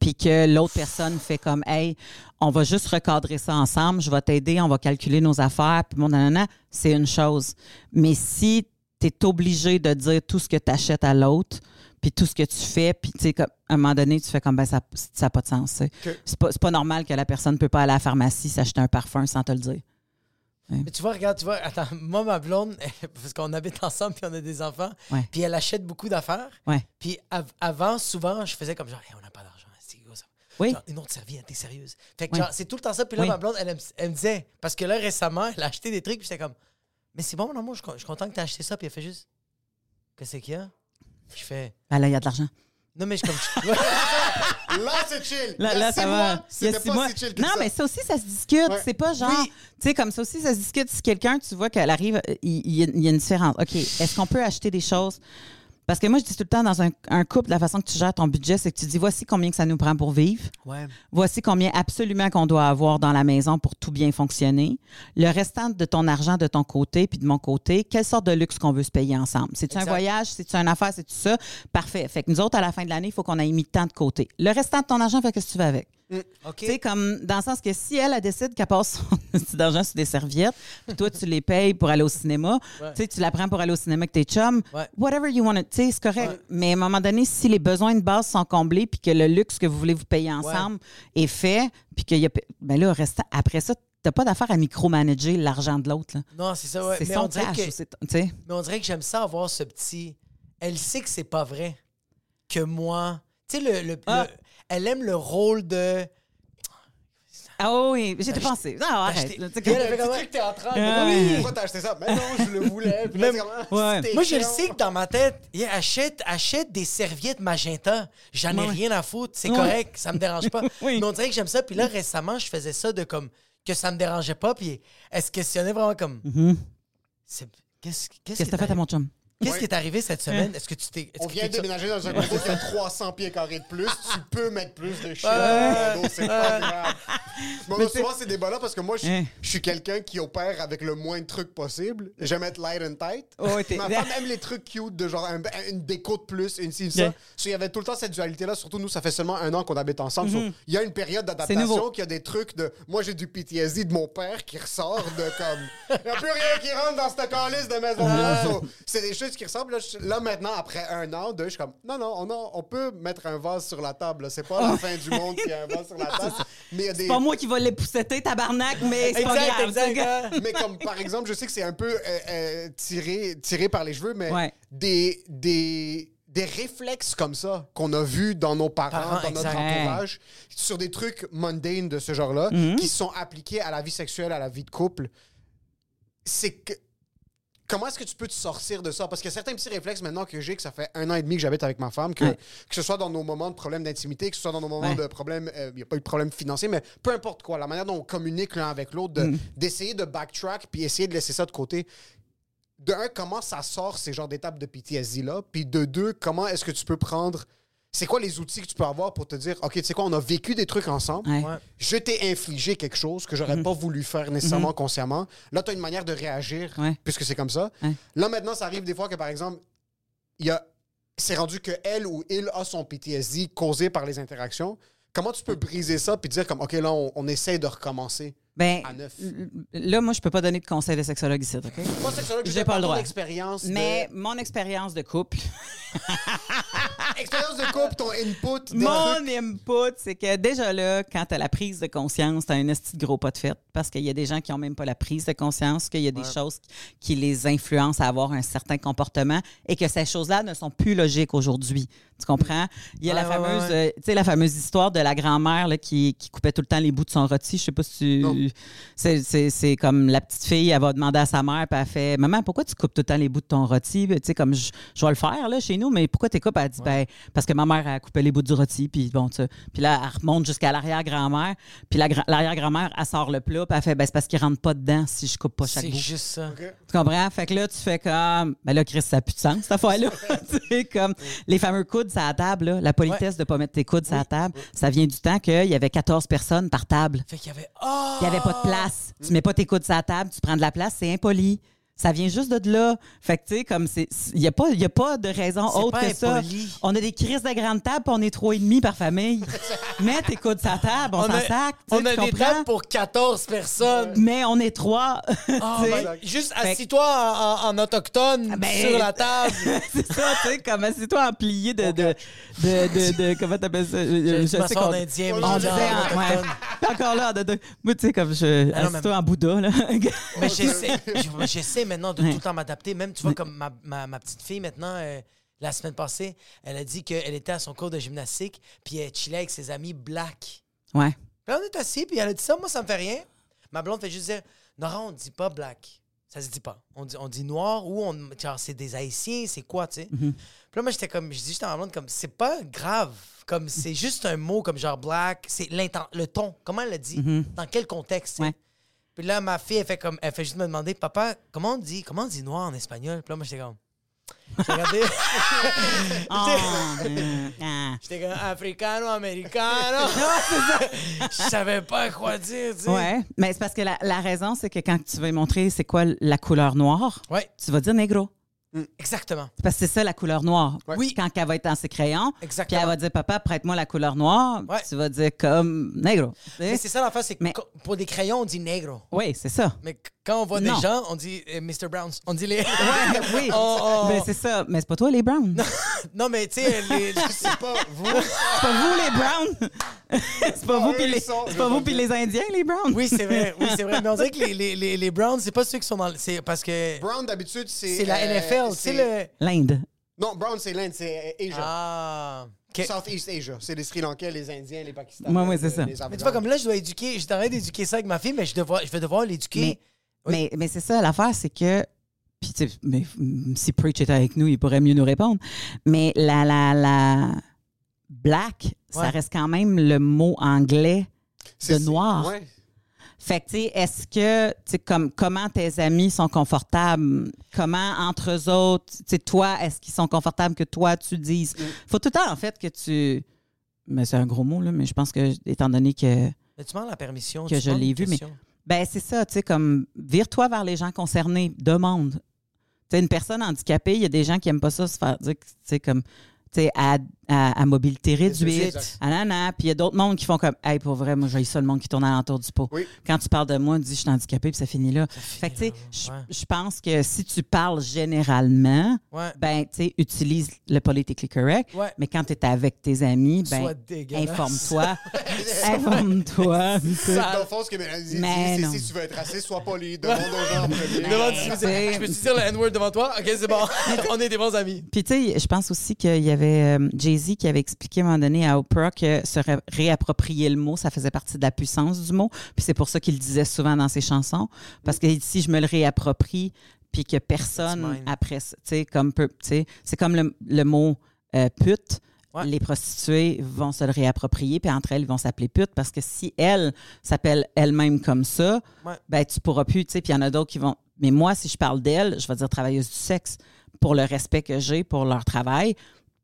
puis que l'autre personne fait comme, hey, on va juste recadrer ça ensemble, je vais t'aider, on va calculer nos affaires, puis mon nanana, c'est une chose. Mais si tu es obligé de dire tout ce que tu achètes à l'autre, puis tout ce que tu fais, puis tu sais, à un moment donné, tu fais comme, ben, ça n'a pas de sens. C'est pas, pas normal que la personne ne peut pas aller à la pharmacie s'acheter un parfum sans te le dire. Mais tu vois, regarde, tu vois, attends, moi, ma blonde, parce qu'on habite ensemble puis on a des enfants, Ouais. puis elle achète beaucoup d'affaires. Ouais. Puis av- avant, souvent, je faisais comme genre, Hey, on n'a pas d'argent. c'est gros, ça. Oui. Genre, une autre serviette, t'es sérieuse. Fait que genre, c'est tout le temps ça. Puis là, Oui. ma blonde, elle, me- elle me disait, parce que là, récemment, elle a acheté des trucs, puis j'étais comme, mais c'est bon, mon amour, je je suis content que t'aies acheté ça. Puis elle fait juste, qu'est-ce qu'il y a? Je fais, Ben là, il y a de l'argent. Non, mais je comme. Là, c'est chill. Là, ça va. C'était pas mois. si chill que Non, ça. mais ça aussi, ça se discute. Ouais. C'est pas genre. Oui. Tu sais, comme ça aussi, ça se discute. Si quelqu'un, tu vois qu'elle arrive, il y a une différence. OK, est-ce qu'on peut acheter des choses? Parce que moi, je dis tout le temps, dans un, un couple, la façon que tu gères ton budget, c'est que tu dis voici combien que ça nous prend pour vivre. Ouais. Voici combien absolument qu'on doit avoir dans la maison pour tout bien fonctionner. Le restant de ton argent de ton côté puis de mon côté, quelle sorte de luxe qu'on veut se payer ensemble? C'est-tu un voyage? C'est-tu une affaire? C'est-tu ça? Parfait. Fait que nous autres, à la fin de l'année, il faut qu'on ait mis de temps de côté. Le restant de ton argent, fais ce que tu veux avec? Tu sais, comme dans le sens que si elle, elle décide qu'elle passe son petit argent sur des serviettes, puis toi, tu les payes pour aller au cinéma, tu sais, tu la prends pour aller au cinéma avec tes chums, Ouais. whatever you want, to- tu sais, c'est correct. Mais à un moment donné, si les besoins de base sont comblés, puis que le luxe que vous voulez vous payer ensemble est fait, puis qu'il y a. Ben là, après ça, t'as pas d'affaire à micromanager l'argent de l'autre. Non, c'est ça, ouais. c'est Mais son on dirait cash. que-. Mais on dirait que j'aime ça avoir ce petit. Elle sait que c'est pas vrai. Que moi. Tu sais, le, le- Ah. le- Elle aime le rôle de. Ah oui, j'étais pensé. Non, arrête. Acheter- là, tu sais, comme- elle Le comme- petit truc que t'es en train Ah, oui, pourquoi t'as acheté ça? Mais non, je le voulais. Puis là, Même- c'est comme, Ouais. c'était Moi, je le chiant. sais que dans ma tête, yeah, achète, achète des serviettes magenta. J'en ai Ouais. rien à foutre. C'est Ouais. correct. Ça me dérange pas. Oui. Mais on dirait que j'aime ça. Puis là, récemment, je faisais ça de comme. Que ça me dérangeait pas. Puis elle se questionnait vraiment comme. Mhm. c'est- Qu'est-ce qu'est-ce Qu'est-ce que t'as fait à mon chum? Qu'est-ce qui est arrivé cette semaine? Est-ce que tu t'es. On vient de déménager dans un condo qui a 300 pieds carrés de plus. Tu peux mettre plus de shit dans le condo, c'est pas grave. Souvent, c'est des là parce que moi, je Hein. je suis quelqu'un qui opère avec le moins de trucs possible. J'aime être light and tight. Oh, Ma femme aime les trucs cute, de genre un- une déco de plus, une ci, ça. Il y avait tout le temps cette dualité-là. Surtout, nous, ça fait seulement un an qu'on habite ensemble. So, il y a une période. C'est nouveau. d'adaptation qui a des trucs de. Moi, j'ai du PTSD de mon père qui ressort de comme. Il n'y a plus rien qui rentre dans cette calice de maison-là. So, c'est des choses qui ressemblent. Là, je- là, maintenant, après un an, deux, je suis comme. Non, non, on, a- on peut mettre un vase sur la table. là. C'est pas la fin du monde qu'il y a un vase sur la table. Mais il y a des. C'est pas moi qui va l'épousseter, tabarnak, mais c'est pas grave. hein. mais comme par exemple, je sais que c'est un peu euh, euh, tiré, tiré par les cheveux, mais Ouais. des, des, des réflexes comme ça qu'on a vus dans nos parents, Parents, dans notre exact. entourage, sur des trucs mundanes de ce genre-là, Mhm. qui sont appliqués à la vie sexuelle, à la vie de couple, c'est que. Comment est-ce que tu peux te sortir de ça? Parce qu'il y a certains petits réflexes maintenant que j'ai, que ça fait un an et demi que j'habite avec ma femme, que, Ouais. que ce soit dans nos moments de problèmes d'intimité, que ce soit dans nos moments Ouais. de problèmes, euh, il n'y a pas eu de problème financier, mais peu importe quoi, la manière dont on communique l'un avec l'autre, de- Mm. d'essayer de backtrack puis essayer de laisser ça de côté. De un, comment ça sort ces genres d'étapes de PTSD-là? Puis de deux, comment est-ce que tu peux prendre. C'est quoi les outils que tu peux avoir pour te dire, OK, tu sais quoi, on a vécu des trucs ensemble. Ouais. Je t'ai infligé quelque chose que j'aurais pas voulu faire nécessairement consciemment. Là, tu as une manière de réagir, Ouais. puisque c'est comme ça. Ouais. Là, maintenant, ça arrive des fois que, par exemple, il y a... c'est rendu que elle ou il a son PTSD causé par les interactions. Comment tu peux briser ça puis dire comme, OK, là, on, on essaie de recommencer Ben, à neuf? là, moi, je peux pas donner de conseils de sexologue ici, OK? Moi, que J'ai pas le droit. Expérience Mais de... mon expérience de couple, Expérience de couple, ton input. des mon trucs. input, c'est que déjà là, quand t'as la prise de conscience, t'as un esti de gros pas de fête parce qu'il y a des gens qui ont même pas la prise de conscience, qu'il y a des choses qui les influencent à avoir un certain comportement et que ces choses-là ne sont plus logiques aujourd'hui. Tu comprends? Il y a la Ouais, fameuse, ouais. euh, tu sais, la fameuse histoire de la grand-mère qui, qui coupait tout le temps les bouts de son rôti. Je sais pas si tu. C'est comme la petite fille, elle va demander à sa mère, puis elle fait Maman, pourquoi tu coupes tout le temps les bouts de ton rôti? Tu sais, comme je, je vais le faire là, chez nous, mais pourquoi tu coupes? Elle dit Ben, parce que ma mère a coupé les bouts du rôti, puis bon, tu sais. Puis là, elle remonte jusqu'à l'arrière-grand-mère, puis la gra- l'arrière-grand-mère, elle sort le plat, puis elle fait Ben, c'est parce qu'il rentre pas dedans si je coupe pas chaque C'est bout. juste ça. Tu comprends? Fait que là, tu fais comme. Ben là, Chris, ça n'a plus de sens, cette tu sais, comme les fameux coudes sur la table, là, la politesse de ne pas mettre tes coudes sur la table, ça vient du temps qu'il y avait 14 personnes par table. Fait qu'il y avait. Oh! Il n'y avait pas de place. Tu mets pas tes coudes sur la table, tu prends de la place, c'est impoli. Ça vient juste de là. Fait que, tu sais, comme c'est. Il n'y a, pas- y a pas de raison autre pas que ça. On a des crises de grande table, puis on est trois et demi par famille. Mets tes coudes sur la table, on, s'en a, sac. on a des tables pour 14 personnes. Mais on est trois. Oh, sais. ben, juste assis-toi en, en- en autochtone Ben, sur la table. c'est ça, tu sais, comme assis-toi en plié de, de, de, de, de- comment t'appelles ça? Je, Je sais qu'on- en indien, mais On je disait, dis en en- ouais. encore là, de, de- moi, tu sais, comme je, Ah assis-toi mais- en Bouddha, là. Mais j'essaie, je- j'essaie maintenant de Ouais. tout le temps m'adapter. Même, tu vois, comme ma, ma, ma petite fille, maintenant, euh, la semaine passée, elle a dit qu'elle était à son cours de gymnastique, puis elle chillait avec ses amis black. ouais. Puis là, on est assis, puis elle a dit ça, moi, ça me fait rien. Ma blonde fait juste dire, Nora, on dit pas black. Ça se dit pas. On dit, on dit noir ou on, genre, c'est des haïtiens, c'est quoi, tu sais. Puis là, moi, j'étais comme, je dis juste à ma blonde, comme, c'est pas grave. Comme, c'est juste un mot comme genre black, c'est l'inten- le ton. Comment elle l'a dit? Dans quel contexte? Ouais. Puis là, ma fille, elle fait comme, elle fait juste me demander, papa, comment on dit, comment on dit noir en espagnol? Puis là, moi, j'étais comme, J'ai regardé. Oh, ah. J'étais comme africano, americano. Je savais pas quoi dire, tu sais. Ouais, mais c'est parce que la, la raison, c'est que quand tu vas lui montrer c'est quoi la couleur noire, Ouais, tu vas dire négro. exactement. Parce que c'est ça la couleur noire. Oui. Quand elle va être dans ses crayons, puis Exactement. elle va dire papa, prête-moi la couleur noire, Ouais. tu vas dire comme sais? Mais c'est ça l'affaire, c'est que Mais- pour des crayons, on dit negro. Oui, c'est ça. Mais quand on voit Non. des gens, on dit euh, Mr. Browns. On dit les. Ouais, oui. Oh, oh. Mais c'est ça. Mais c'est pas toi les Browns. non, mais tu sais, les. C'est pas vous. C'est pas vous les Browns. c'est pas vous puis les, c'est pas vous puis les Indiens les Browns. Oui, c'est vrai. Oui, c'est vrai. Mais on dirait que les, les, les, les Browns, c'est pas ceux qui sont dans. C'est parce que. Brown, d'habitude, c'est. C'est la euh, NFL. Tu sais, c'est- le. L'Inde. Non, Brown, c'est l'Inde, c'est euh, Asia. Ah. ok. Southeast Asia. C'est les Sri Lankais, les Indiens, les Pakistanais. Ouais, ouais, c'est ça. les Mais tu vois, comme là, je dois éduquer. Je t'arrête d'éduquer ça avec ma fille, mais je, devoir, je vais devoir l'éduquer. Mais, Oui. mais, mais c'est ça, l'affaire, c'est que. Puis, tu sais, mais, mm, si Preach était avec nous, il pourrait mieux nous répondre. Mais la, la, la black, ça reste quand même le mot anglais de noir. Ouais. Fait que, tu sais, est-ce que, tu sais, comme, comment tes amis sont confortables? Comment, entre eux autres, tu sais, toi, est-ce qu'ils sont confortables que toi, tu dises? Faut tout le temps, en fait, que tu. Mais c'est un gros mot, là, mais je pense que, étant donné que. Mais tu demandes la permission. Que tu je demandes l'ai vu, mais-. Ben, c'est ça, tu sais, comme, vire-toi vers les gens concernés, demande. Tu sais, une personne handicapée, il y a des gens qui aiment pas ça se faire dire, tu sais, comme, à, à, à mobilité réduite. Ah, nan. Puis il y a d'autres mondes qui font comme, hey, pour vrai, moi, j'ai ça le monde qui tourne alentour du pot. Oui. Quand tu parles de moi, tu dis, je suis handicapé, puis ça finit là. fait que, tu sais, je ouais. je pense que si tu parles généralement, Ouais. ben, tu sais, utilise le politically correct. Ouais. Mais quand tu es avec tes amis, ben, informe-toi. informe-toi. Dans le fond, ce que Mélanie dit, c'est si tu veux être raciste, sois poli. Demande aux gens en premier. Demande si je peux te dire le N-word devant toi? Ok, c'est bon. On est des bons amis. Puis, tu sais, je pense aussi qu'il y avait euh, Jay-Z qui avait expliqué à un moment donné à Oprah que se ré- réapproprier le mot, ça faisait partie de la puissance du mot. Puis c'est pour ça qu'il le disait souvent dans ses chansons. Parce que si je me le réapproprie, puis que personne après, tu sais, comme peu- tu sais, c'est comme le, le mot euh, pute. Ouais. Les prostituées vont se le réapproprier, puis entre elles, ils vont s'appeler pute parce que si elles s'appellent elles-mêmes comme ça, Ouais. ben tu pourras plus, tu sais, puis il y en a d'autres qui vont. Mais moi, si je parle d'elles, je vais dire travailleuse du sexe pour le respect que j'ai pour leur travail,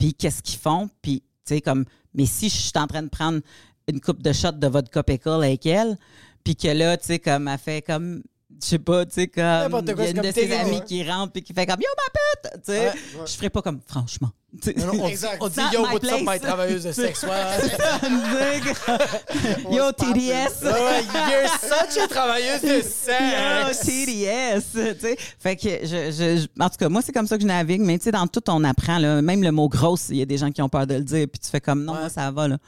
puis qu'est-ce qu'ils font, puis tu sais, comme. Mais si je suis en train de prendre une coupe de shot de vodka pickle avec elle, puis que là, tu sais, comme, elle fait comme. Je sais pas, tu sais, comme. Il y a une de ses amies ouais. qui rentre, puis qui fait comme Yo, ma pute! Tu sais, Ouais, je ferais pas comme, franchement. Non, non, on, Exact. on dit yo, my what's up, my travailleuse de sexe? Ouais, Yo, TDS! ouais, you're such a travailleuse de Yo, sexe. TDS! tu sais. Fait que, je, je- je- en tout cas, moi, c'est comme ça que je navigue, mais tu sais, dans tout, on apprend, là, même le mot grosse, il y a des gens qui ont peur de le dire, puis tu fais comme, non, Ouais. moi, ça va, là.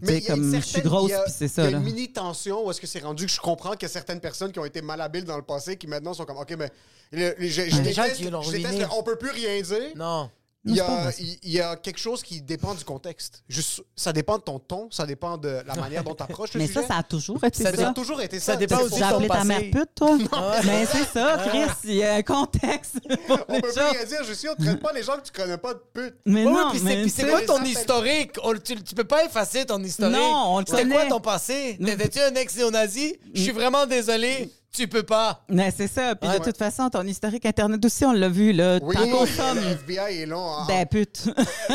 Mais sais, il y a une comme, je suis grosse, il y a- puis c'est Il y ça, a une mini tension où est-ce que c'est rendu que je comprends qu'il y a certaines personnes qui ont été malhabiles dans le passé qui maintenant sont comme, OK, mais le- je, je Des gens déteste, je déteste le on peut plus rien dire. Non. Il y, Non, a, il y quelque chose qui dépend du contexte. Juste, ça dépend de ton ton, ça dépend de la manière dont tu approches le Mais sujet. ça, ça a toujours été Ça ça. Ça a toujours été ça. Ça dépend aussi de ton appelé ta passé. mère pute, toi? Mais c'est ça, Chris, il y a un contexte. On peut plus rien dire. Je suis, on traite pas les gens que tu connais pas de pute. Mais Ouais, non, puis c'est- mais quoi ton historique? On- tu, tu peux pas effacer ton historique. Non, on le C'était quoi ton passé? T'étais-tu un ex-néo-nazi? Je suis vraiment désolé. Tu peux pas. Mais c'est ça. Puis Ouais. de toute façon, ton historique Internet aussi, on l'a vu, là. Oui, T'en le FBI est long. en- des putes. tu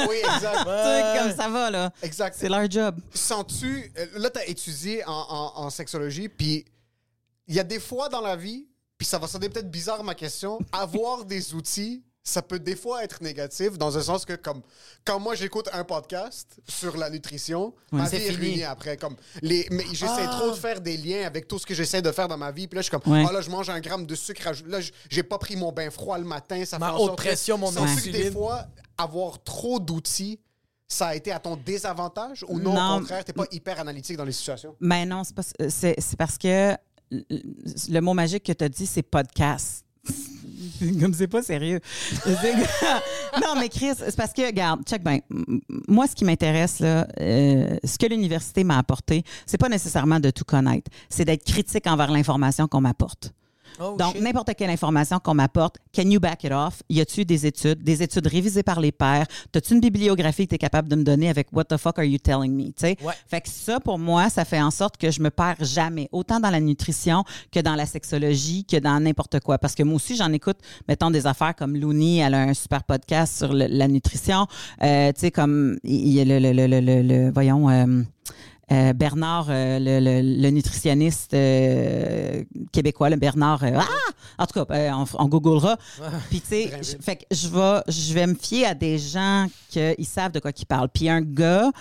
Oui, exact. sais, comme ça va, là. Exact. C'est leur job. Sens-tu. euh, Là, tu as étudié en, en- en sexologie, puis il y a des fois dans la vie, puis ça va sonner peut-être bizarre ma question, avoir des outils, ça peut des fois être négatif, dans un sens que, comme, quand moi j'écoute un podcast sur la nutrition, ma C'est vie est ruinée après. Comme, les, mais j'essaie Ah. trop de faire des liens avec tout ce que j'essaie de faire dans ma vie, puis là, je suis comme, Ouais. ah là, je mange un gramme de sucre, là, j'ai pas pris mon bain froid le matin, ça Ma fait en haute sorte que- pression, mon Sens-tu que des fois, avoir trop d'outils, ça a été à ton désavantage ou non, Non. au contraire, t'es pas hyper analytique dans les situations? Mais non, c'est, c'est, parce que le- le mot magique que tu as dit, c'est podcast. Comme c'est pas sérieux. Non, mais Chris, c'est parce que, regarde, check bien. Moi, ce qui m'intéresse, là, euh, ce que l'université m'a apporté, c'est pas nécessairement de tout connaître. C'est d'être critique envers l'information qu'on m'apporte. Oh, Donc, n'importe quelle information qu'on m'apporte, can you back it off? Y a-tu des études, des études révisées par les pairs? T'as-tu une bibliographie que tu es capable de me donner avec what the fuck are you telling me? Ouais. Fait que ça, pour moi, ça fait en sorte que je me perds jamais, autant dans la nutrition que dans la sexologie, que dans n'importe quoi. Parce que moi aussi, j'en écoute, mettons, des affaires comme Looney, elle a un super podcast sur le- la nutrition. Euh, tu sais, comme, il y a le, le, le, le, le- le- voyons, euh, euh, Bernard, euh, le, le- le nutritionniste euh, québécois, le Bernard. euh, ah! En tout cas, euh, on, on googlera. Puis, tu sais, je- fait que je vais, je vais me fier à des gens qui savent de quoi ils parlent. Puis, un gars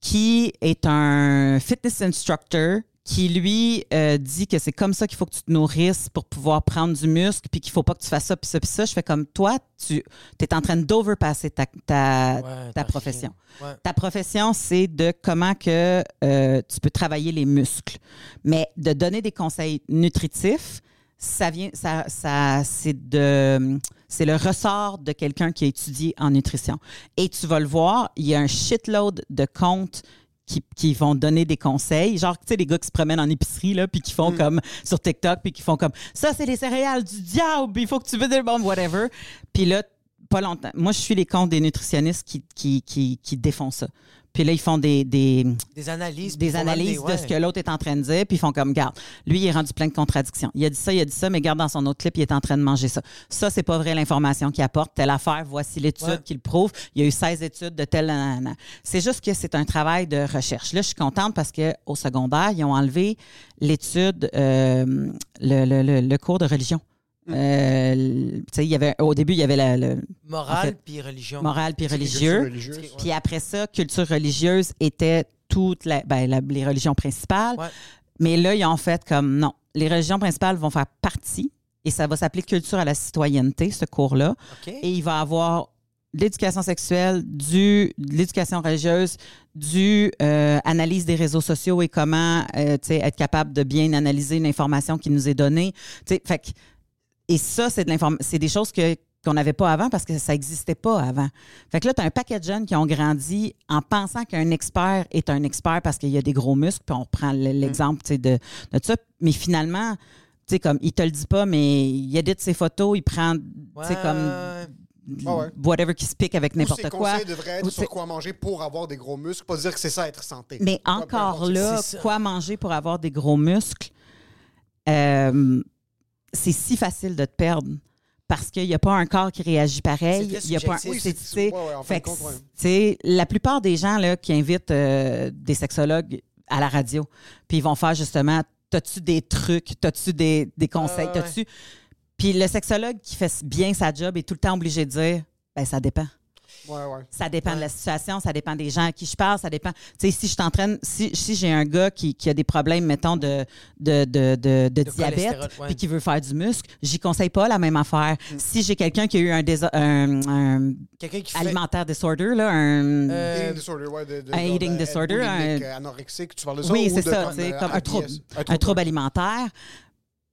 qui est un fitness instructor qui lui euh, dit que c'est comme ça qu'il faut que tu te nourrisses pour pouvoir prendre du muscle, puis qu'il faut pas que tu fasses ça, puis ça, puis ça. Je fais comme toi, tu es en train d'overpasser ta, ta, Ouais, ta profession. Ouais. Ta profession, c'est de comment que euh, tu peux travailler les muscles. Mais de donner des conseils nutritifs, ça vient, ça, ça, c'est de, c'est le ressort de quelqu'un qui a étudié en nutrition. Et tu vas le voir, il y a un shitload de comptes qui, qui vont donner des conseils. Genre, tu sais, les gars qui se promènent en épicerie, là, puis qui font comme sur TikTok, puis qui font comme ça, c'est les céréales du diable, il faut que tu veux des bon, whatever. Puis là, pas longtemps. Moi, je suis les comptes des nutritionnistes qui, qui, qui, qui défont ça. Puis là, ils font des, des, Des analyses. des analyses des- de ce que l'autre est en train de dire, puis ils font comme, garde, lui, il est rendu plein de contradictions. Il a dit ça, il a dit ça, mais garde dans son autre clip, il est en train de manger ça. Ça, c'est pas vrai l'information qu'il apporte. Telle affaire, voici l'étude Ouais. qui le prouve. Il y a eu 16 études de telle. C'est juste que c'est un travail de recherche. Là, je suis contente parce qu'au secondaire, ils ont enlevé l'étude, euh, le, le- le- le cours de religion. Euh, le- tu sais, il y avait, au début, il y avait la, le Morale en fait, puis religion. moral puis Culture religieux. religieuse. Puis après ça, culture religieuse était toutes ben, les religions principales. Ouais. Mais là, ils ont fait comme non. Les religions principales vont faire partie et ça va s'appeler culture à la citoyenneté, ce cours-là. Et il va avoir de l'éducation sexuelle, du, de l'éducation religieuse, du euh, analyse des réseaux sociaux et comment euh, tu sais, être capable de bien analyser une information qui nous est donnée. Tu sais, fait que- et ça, c'est de des choses que qu'on n'avait pas avant parce que ça n'existait pas avant. Fait que là, tu as un paquet de jeunes qui ont grandi en pensant qu'un expert est un expert parce qu'il y a des gros muscles, puis on reprend Mm. l'exemple de, de ça. Mais finalement, tu sais, comme, il te le dit pas, mais il édite ses photos, il prend, tu sais, comme, ouais. whatever qui se pique avec n'importe quoi. conseils devraient être Ou sur c'est- quoi manger pour avoir des gros muscles, pas dire que c'est ça être santé. Mais encore là, quoi manger pour avoir des gros muscles, euh, c'est si facile de te perdre parce qu'il n'y a pas un corps qui réagit pareil. Il y a pas un-. Oui, c'est- ouais, ouais, fait que, ouais. la plupart des gens là, qui invitent euh, des sexologues à la radio, puis ils vont faire justement, t'as-tu des trucs, t'as-tu des, des conseils, ouais. t'as-tu... Puis le sexologue qui fait bien sa job est tout le temps obligé de dire, ben ça dépend. Ouais, ouais. Ça dépend de la situation, ça dépend des gens à qui je parle, ça dépend. Tu sais, si je t'entraîne, si, si j'ai un gars qui, qui a des problèmes, mettons, de, de, de, de, de diabète, puis qui veut faire du muscle, j'y conseille pas la même affaire. Si j'ai quelqu'un qui a eu un, désa- un, un Quelqu'un qui fait. alimentaire disorder, là, un. Euh, Eating disorder, ouais. De, de, un genre, eating disorder, un- anorexique, tu parles de ça? oui, ou c'est de ça, comme, tu sais, euh, comme un trouble, un trouble alimentaire.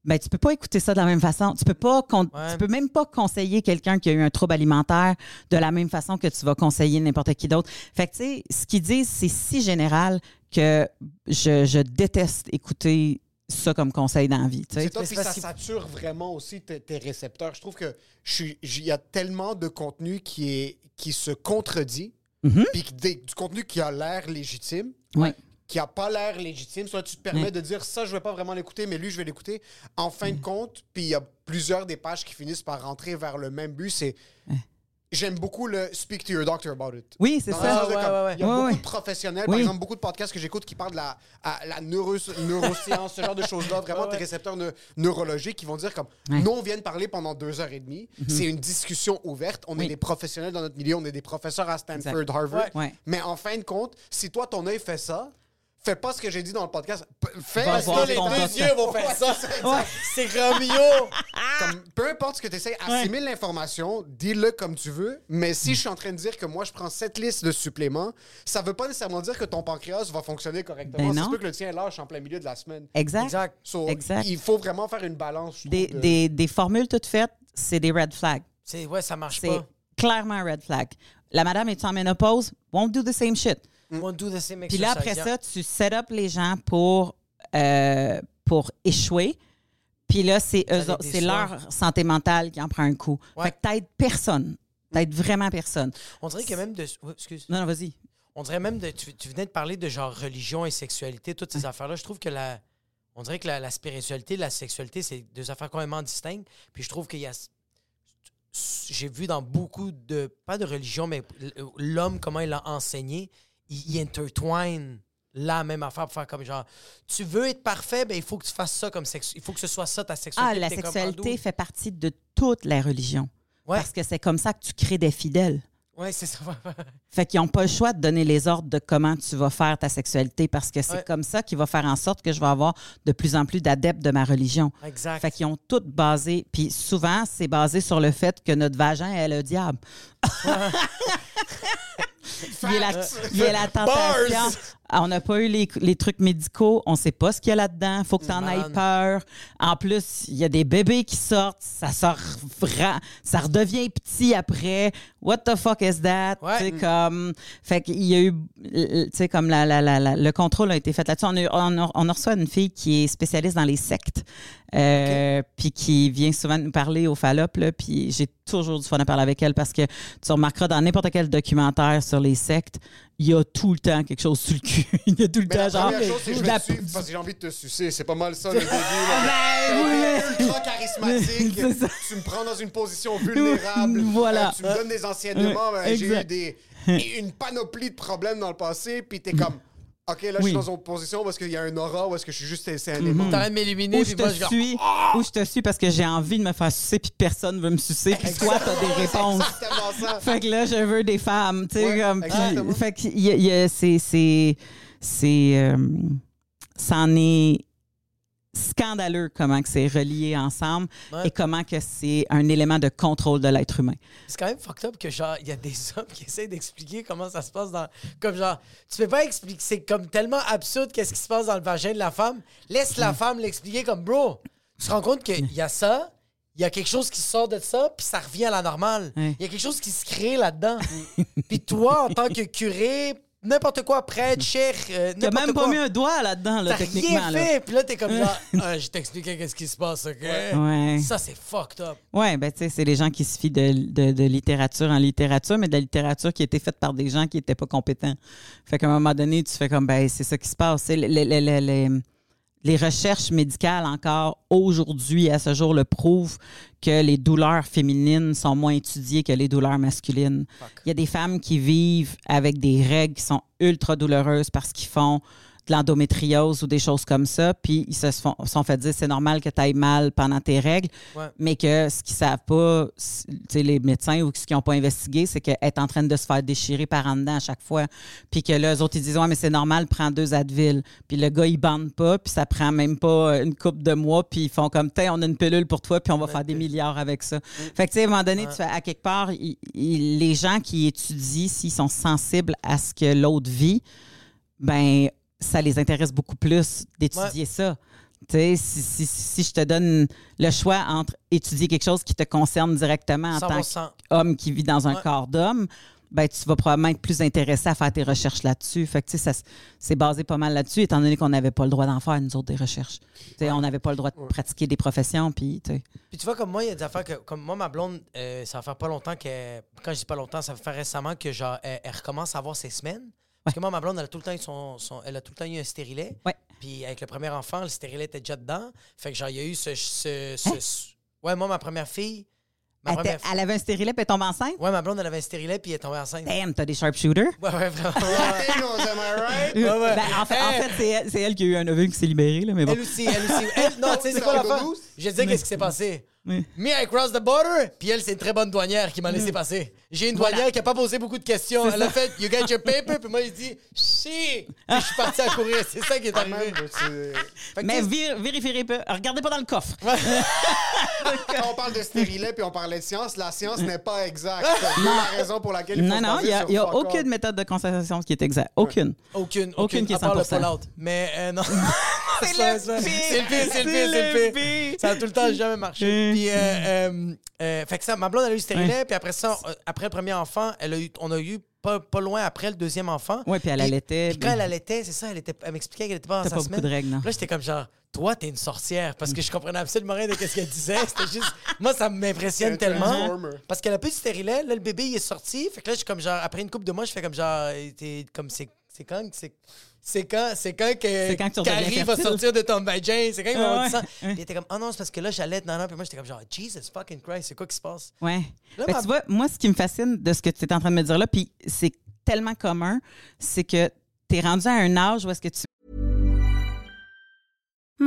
Ben, tu peux pas écouter ça de la même façon. Tu peux pas, con- Ouais. tu peux même pas conseiller quelqu'un qui a eu un trouble alimentaire de la même façon que tu vas conseiller n'importe qui d'autre. Fait que, tu sais, ce qu'ils disent, c'est si général que je, je déteste écouter ça comme conseil dans la vie, tu sais. C'est Mais puis ça sature vraiment aussi tes, tes récepteurs. Je trouve que je suis- il y a tellement de contenu qui, est, qui se contredit, Mhm. puis du contenu qui a l'air légitime, Ouais. Qui a pas l'air légitime. Soit tu te permets Ouais. de dire ça, je vais pas vraiment l'écouter, mais lui, je vais l'écouter. En fin de compte, puis il y a plusieurs des pages qui finissent par rentrer vers le même but. C'est j'aime beaucoup le speak to your doctor about it. Oui, c'est Dans le ça. sens de ouais, comme, ouais, ouais. Il y a Ouais, beaucoup ouais. de professionnels, Oui. par exemple, beaucoup de podcasts que j'écoute qui parlent de la, à la neuro, neuroscience, ce genre de choses-là, vraiment tes récepteurs neu- neurologiques qui vont dire comme Ouais. Nous, on vient de parler pendant deux heures et demie. C'est une discussion ouverte. On est Oui. des professionnels dans notre milieu, on est des professeurs à Stanford. Harvard. Ouais. Mais en fin de compte, si toi, ton œil fait ça, fais pas ce que j'ai dit dans le podcast. P- Fais parce que les deux yeux vont faire ça. C'est comme yo! Comme, peu importe ce que tu essaies, assimile l'information, dis-le comme tu veux. Mais si je suis en train de dire que moi, je prends cette liste de suppléments, ça veut pas nécessairement dire que ton pancréas va fonctionner correctement. Ben peut que le tien lâche en plein milieu de la semaine. Exact. Exact. So, Exact. Il faut vraiment faire une balance. Des, trouve, de- des, des formules toutes faites, c'est des red flags. C'est, ouais, ça marche C'est pas. clairement un red flag. La madame est en ménopause, won't do the same shit. On do the same Puis là, après ça, tu set up les gens pour, euh, pour échouer. Puis là, c'est c'est leur santé mentale qui en prend un coup. Ouais. Fait que t'aides personne. T'aides vraiment personne. On dirait que même de. Excuse. Non, non, vas-y. On dirait même de. Tu, tu venais de parler de genre religion et sexualité, toutes ces affaires-là. Je trouve que la. On dirait que la, la spiritualité et la sexualité, c'est deux affaires complètement distinctes. Puis je trouve qu'il y a. J'ai vu dans beaucoup de. Pas de religion, mais l'homme, comment il l'a enseigné, il, il intertwine la même affaire pour faire comme genre. Tu veux être parfait, ben il faut que tu fasses ça comme sexe. Il faut que ce soit ça ta Ah, sexualité. la t'es comme, sexualité ah, fait partie de toutes les religions. Ouais. Parce que c'est comme ça que tu crées des fidèles. Ouais, c'est ça. Fait qu'ils n'ont pas le choix de donner les ordres de comment tu vas faire ta sexualité parce que c'est Ouais. comme ça qui va faire en sorte que je vais avoir de plus en plus d'adeptes de ma religion. exact. Fait qu'ils ont tout basé, puis souvent, c'est basé sur le fait que notre vagin est le diable. il, y a la, il y a la tentation. Ah, On n'a pas eu les, les trucs médicaux, on ne sait pas ce qu'il y a là-dedans, faut que tu en aies peur. En plus, il y a des bébés qui sortent, ça sort ça redevient petit après. What the fuck is that? Ouais. Comme, fait qu'il y a eu, tu sais, comme la, la- la- la- le contrôle a été fait là-dessus. On a, on, a, on a reçu une fille qui est spécialiste dans les sectes, euh, puis qui vient souvent nous parler au Fallop, puis j'ai toujours du fun à parler avec elle parce que tu remarqueras dans n'importe quel documentaire sur les sectes, il y a tout le temps quelque chose sur le cul. il y a tout le Mais la temps, genre, première chose, c'est je vais la- te suivre parce que j'ai envie de te sucer. C'est pas mal ça, le début. là. Ben, oui. T'es ultra charismatique. Tu me prends dans une position vulnérable. Voilà. Euh, tu me donnes des enseignements. Ouais, Ben, j'ai eu des, une panoplie de problèmes dans le passé. Puis t'es comme, OK, là, je Oui. suis dans une position parce qu'il y a un aura ou est-ce que je suis juste c'est un de m'éliminer, Où puis je te moi, je suis, où je te suis parce que j'ai envie de me faire sucer puis personne veut me sucer puis toi t'as des réponses. C'est exactement ça. Fait que là, je veux des femmes, tu sais, Ouais, comme. puis- exactement. fait que y a- y a- c'est. c'est. c'est. euh, c'en est scandaleux comment que c'est relié ensemble Ouais. et comment que c'est un élément de contrôle de l'être humain. C'est quand même fucked up que genre il y a des hommes qui essayent d'expliquer comment ça se passe dans comme genre tu peux pas expliquer c'est comme tellement absurde qu'est-ce qui se passe dans le vagin de la femme laisse la femme l'expliquer comme bro tu te rends compte qu'il y a ça il y a quelque chose qui sort de ça puis ça revient à la normale il Ouais. y a quelque chose qui se crée là-dedans puis toi en tant que curé n'importe quoi prêtre cher euh, T'as n'importe même pas quoi, mis un doigt là-dedans, là, t'as techniquement. rien fait puis là t'es comme genre Ah, je t'expliquais qu'est-ce qui se passe ok? Ouais. ça c'est fucked up Oui, ben, tu sais, c'est les gens qui se fient de, de- de littérature en littérature, mais de la littérature qui a été faite par des gens qui n'étaient pas compétents. Fait qu'à un moment donné, tu fais comme, ben, c'est ça qui se passe. C'est le- le- le- le- le- les recherches médicales, encore aujourd'hui, à ce jour, le prouvent que les douleurs féminines sont moins étudiées que les douleurs masculines. Il y a des femmes qui vivent avec des règles qui sont ultra douloureuses parce qu'ils font de l'endométriose ou des choses comme ça, puis ils se font- sont fait dire c'est normal que tu ailles mal pendant tes règles, Ouais. mais que ce qu'ils savent pas, c- tu sais, les médecins ou ce qu'ils n'ont pas investigué, c'est qu'elle est en train de se faire déchirer par en dedans à chaque fois, puis que là, eux autres, ils disent ouais, mais c'est normal, prends deux Advil, puis le gars, il bande pas, puis ça prend même pas une coupe de mois, puis ils font comme, tiens, on a une pilule pour toi, puis on va faire des milliards avec ça. Fait que, tu sais, à un moment donné, tu fais, à quelque part, il- il- les gens qui étudient s'ils sont sensibles à ce que l'autre vit, ben ça les intéresse beaucoup plus d'étudier ça. Tu sais, si, si, si je te donne le choix entre étudier quelque chose qui te concerne directement en tant 100%. qu'homme qui vit dans un Ouais. corps d'homme, ben tu vas probablement être plus intéressé à faire tes recherches là-dessus. Fait que tu sais, ça c'est basé pas mal là-dessus, étant donné qu'on n'avait pas le droit d'en faire, nous autres, des recherches. Tu sais, On n'avait pas le droit de pratiquer des professions, puis. Puis tu vois, comme moi, il y a des affaires que. Comme moi, ma blonde, euh, ça va faire pas longtemps que. Quand je dis pas longtemps, ça va faire récemment que genre, elle, elle recommence à avoir ses semaines. Parce que moi, ma blonde, elle a tout le temps eu son. son- elle a tout le temps eu un stérilet. Ouais. Puis avec le premier enfant, le stérilet était déjà dedans. Fait que genre, il y a eu ce. ce- ce- Hein? ce- Ouais, moi, ma première fille. Ma Elle, première était- elle avait un stérilet, puis elle tombe enceinte? Ouais, ma blonde, elle avait un stérilet, puis elle est tombée enceinte. Damn, t'as des sharpshooters? Ouais, ouais, vraiment. Latinos, am I right? Ouais, ouais. Ben, en fait, en fait, c'est elle, qui a eu un ovule qui s'est libéré, là, mais bon. Elle aussi, elle aussi. Elle- non, tu sais, c'est quoi la fin? Je vais te dire qu'est-ce qui s'est passé? Oui. Me, I cross the border, puis elle, c'est une très bonne douanière qui m'a laissé passer. J'ai une douanière Voilà. qui a pas posé beaucoup de questions. Elle a fait, you get your paper, puis moi, il dit, si. Puis je suis parti à courir. C'est ça qui est arrivé. Même, Fait que Mais vérifiez pas. Regardez pas dans le coffre. Quand on parle de stérilet puis on parlait de science, la science n'est pas exacte. C'est la raison pour laquelle il faut Non, non, il n'y a, aucune méthode de constatation qui est exacte. Aucune. aucune, Aucune aucune, qui est à part le 100%. Fallout. Mais euh, non. C'est le ça, pire. C'est le pire, c'est le pire, c'est le. Ça a tout le temps jamais marché. Puis, euh, euh, euh, fait que ça, ma blonde, elle a eu le stérilet, puis après ça, euh, après le premier enfant, elle a eu, on a eu pas, pas loin après le deuxième enfant. Ouais, puis elle allaitait, Puis quand elle allaitait, c'est ça, elle, était, elle m'expliquait qu'elle était pas dans T'as sa pas beaucoup de règles, non? Là, j'étais comme genre, toi, t'es une sorcière. Parce que je comprenais absolument rien de ce qu'elle disait. C'était juste. Moi, ça m'impressionne tellement. Parce qu'elle a plus de stérilet. Là, le bébé, il est sorti. Fait que là, je suis comme genre, après une couple de mois, je fais comme genre, t'es comme, c'est c'est quand, c'est. C'est quand, c'est quand que quand Carrie va sortir de ton vagin. C'est quand il va Ah avoir du ouais, sang. Puis il était comme, oh non, c'est parce que là, j'allais, non, non. Puis moi, j'étais comme genre, Jesus fucking Christ, c'est quoi qui se passe? Ouais. Là, Ben, ma- Tu vois, moi, ce qui me fascine de ce que tu es en train de me dire là, puis c'est tellement commun, c'est que tu es rendu à un âge où est-ce que tu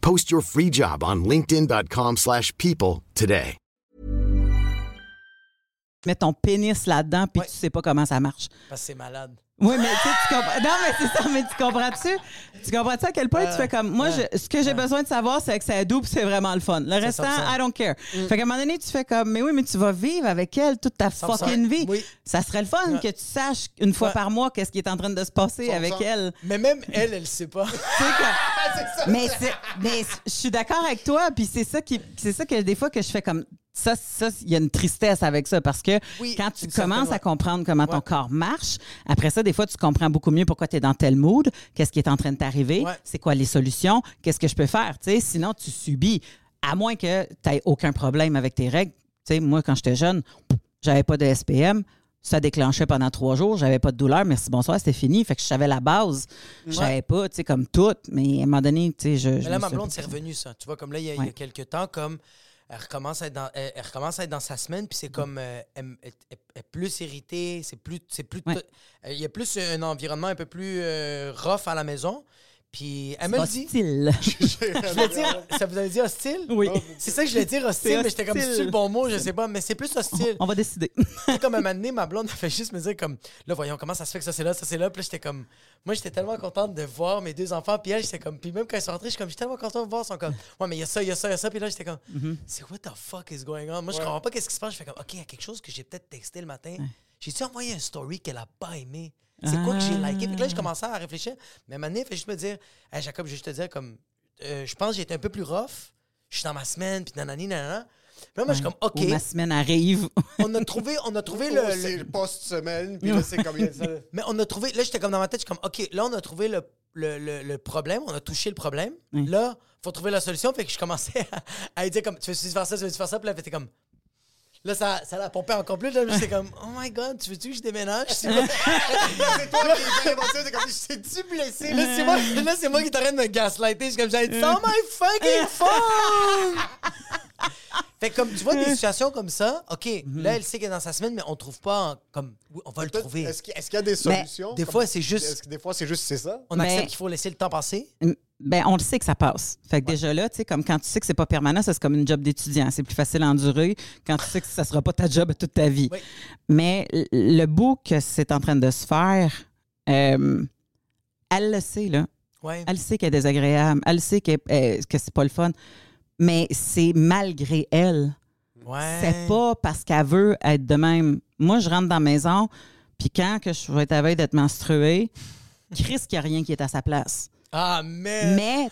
Post your free job on linkedin.com/people slash people today. mets ton pénis là-dedans puis Ouais. tu sais pas comment ça marche. Parce que c'est malade. Oui, mais tu sais, tu comprends. Non, mais c'est ça, mais tu comprends-tu? Tu comprends-tu à quel point tu fais comme. Moi, je- ce que j'ai besoin de savoir, c'est que c'est doux puis c'est vraiment le fun. Le restant, 100%. I don't care. Fait qu'à un moment donné, tu fais comme, mais oui, mais tu vas vivre avec elle toute ta 100%. fucking vie. Oui. Ça serait le fun Ouais. que tu saches une fois Ouais. par mois qu'est-ce qui est en train de se passer 100%. avec elle. Mais même elle, elle sait pas. Sais, comme- mais c'est- mais je suis d'accord avec toi, puis c'est ça qui, c'est ça que des fois que je fais comme ça, ça, il y a une tristesse avec ça parce que Oui, quand tu commences à comprendre comment ton corps marche, après ça, des fois, tu comprends beaucoup mieux pourquoi tu es dans tel mood, qu'est-ce qui est en train de t'arriver, Ouais. c'est quoi les solutions, qu'est-ce que je peux faire, tu sais, sinon tu subis, à moins que tu n'aies aucun problème avec tes règles. Tu sais, moi, quand j'étais jeune, j'avais pas de SPM. Ça déclenchait pendant trois jours, j'avais pas de douleur, merci, bonsoir, c'était fini. Fait que je savais la base. Je savais pas, tu sais, comme tout, mais à un moment donné, tu sais, je. Mais là, me ma blonde, c'est revenu, ça. Tu vois, comme là, il y a, il y a quelques temps, comme elle recommence à être dans, elle, elle recommence à être dans sa semaine, puis c'est Mm. comme euh, elle, est plus irritée, c'est plus, c'est plus, Ouais. euh, il y a plus un environnement un peu plus euh, rough à la maison. Puis elle me le dit. Hostile. Je voulais dire, ça vous avait dit hostile? Oui. C'est ça que je voulais dire hostile, mais j'étais comme, c'est le bon mot, je sais pas, mais c'est plus hostile. On va décider. Comme un moment donné, ma blonde, elle fait juste me dire comme, là, voyons, comment ça se fait que ça c'est là, ça c'est là? Puis là, j'étais comme, moi, j'étais tellement contente de voir mes deux enfants. Puis elle, j'étais comme, puis même quand ils sont rentrés, je suis comme, j'étais tellement contente de voir. Ils sont comme, ouais, mais il y a ça, il y a ça, il y a ça. Puis là, j'étais comme, c'est what the fuck is going on? Moi, je comprends pas qu'est-ce qui se passe. Je fais comme, OK, il y a quelque chose que j'ai peut-être texté le matin. J'ai-tu envoyé un story qu'elle a pas aimé? C'est quoi que j'ai liké? Puis là, je commençais à réfléchir. Mais à un moment donné, fait juste me dire, hey, Jacob, je vais juste te dire, comme, euh, je pense que j'ai été un peu plus rough. Je suis dans ma semaine, puis nanani, nanana. Puis là, moi, je suis comme, OK. Ma semaine arrive. On a trouvé, on a trouvé le- Oh, le, post-semaine, puis là, c'est combien ça? mais on a trouvé. Là, j'étais comme dans ma tête, je suis comme, OK, là, on a trouvé le, le, le- le problème, on a touché le problème. Là, faut trouver la solution. Fait que je commençais à, à lui dire, comme, tu veux-tu faire ça, tu veux-tu faire ça? Puis là, elle était comme. Là, ça, ça l'a pompé encore plus. Là, j'étais comme, oh my god, tu veux-tu que je déménage? C'est toi qui es émotif, t'es comme, je t'ai-tu blessé? là, c'est moi, là, c'est moi qui t'arrête de me gaslighter. Je suis comme, j'ai dit, oh my fucking phone! fait que comme tu vois des situations comme ça, OK, là, elle sait qu'elle est dans sa semaine, mais on trouve pas comme, oui, on va le trouver. Est-ce qu'il y a des solutions? des Comme- fois, c'est juste- Est-ce que des fois, c'est juste c'est ça? On Mais- accepte qu'il faut laisser le temps passer? Ben, on le sait que ça passe. Fait que déjà là, tu sais, comme quand tu sais que c'est pas permanent, ça c'est comme une job d'étudiant. C'est plus facile à endurer quand tu sais que ça sera pas ta job toute ta vie. Oui. Mais le bout que c'est en train de se faire, euh, elle le sait, là. Ouais. Elle sait qu'elle est désagréable. Elle sait qu'elle- euh, que c'est pas le fun. Mais c'est malgré elle. Ouais. C'est pas parce qu'elle veut être de même. Moi, je rentre dans la maison, puis quand que je vais être à veille d'être menstruée, Chris, qu'il n'y a rien qui est à sa place. Ah, mais. Mais,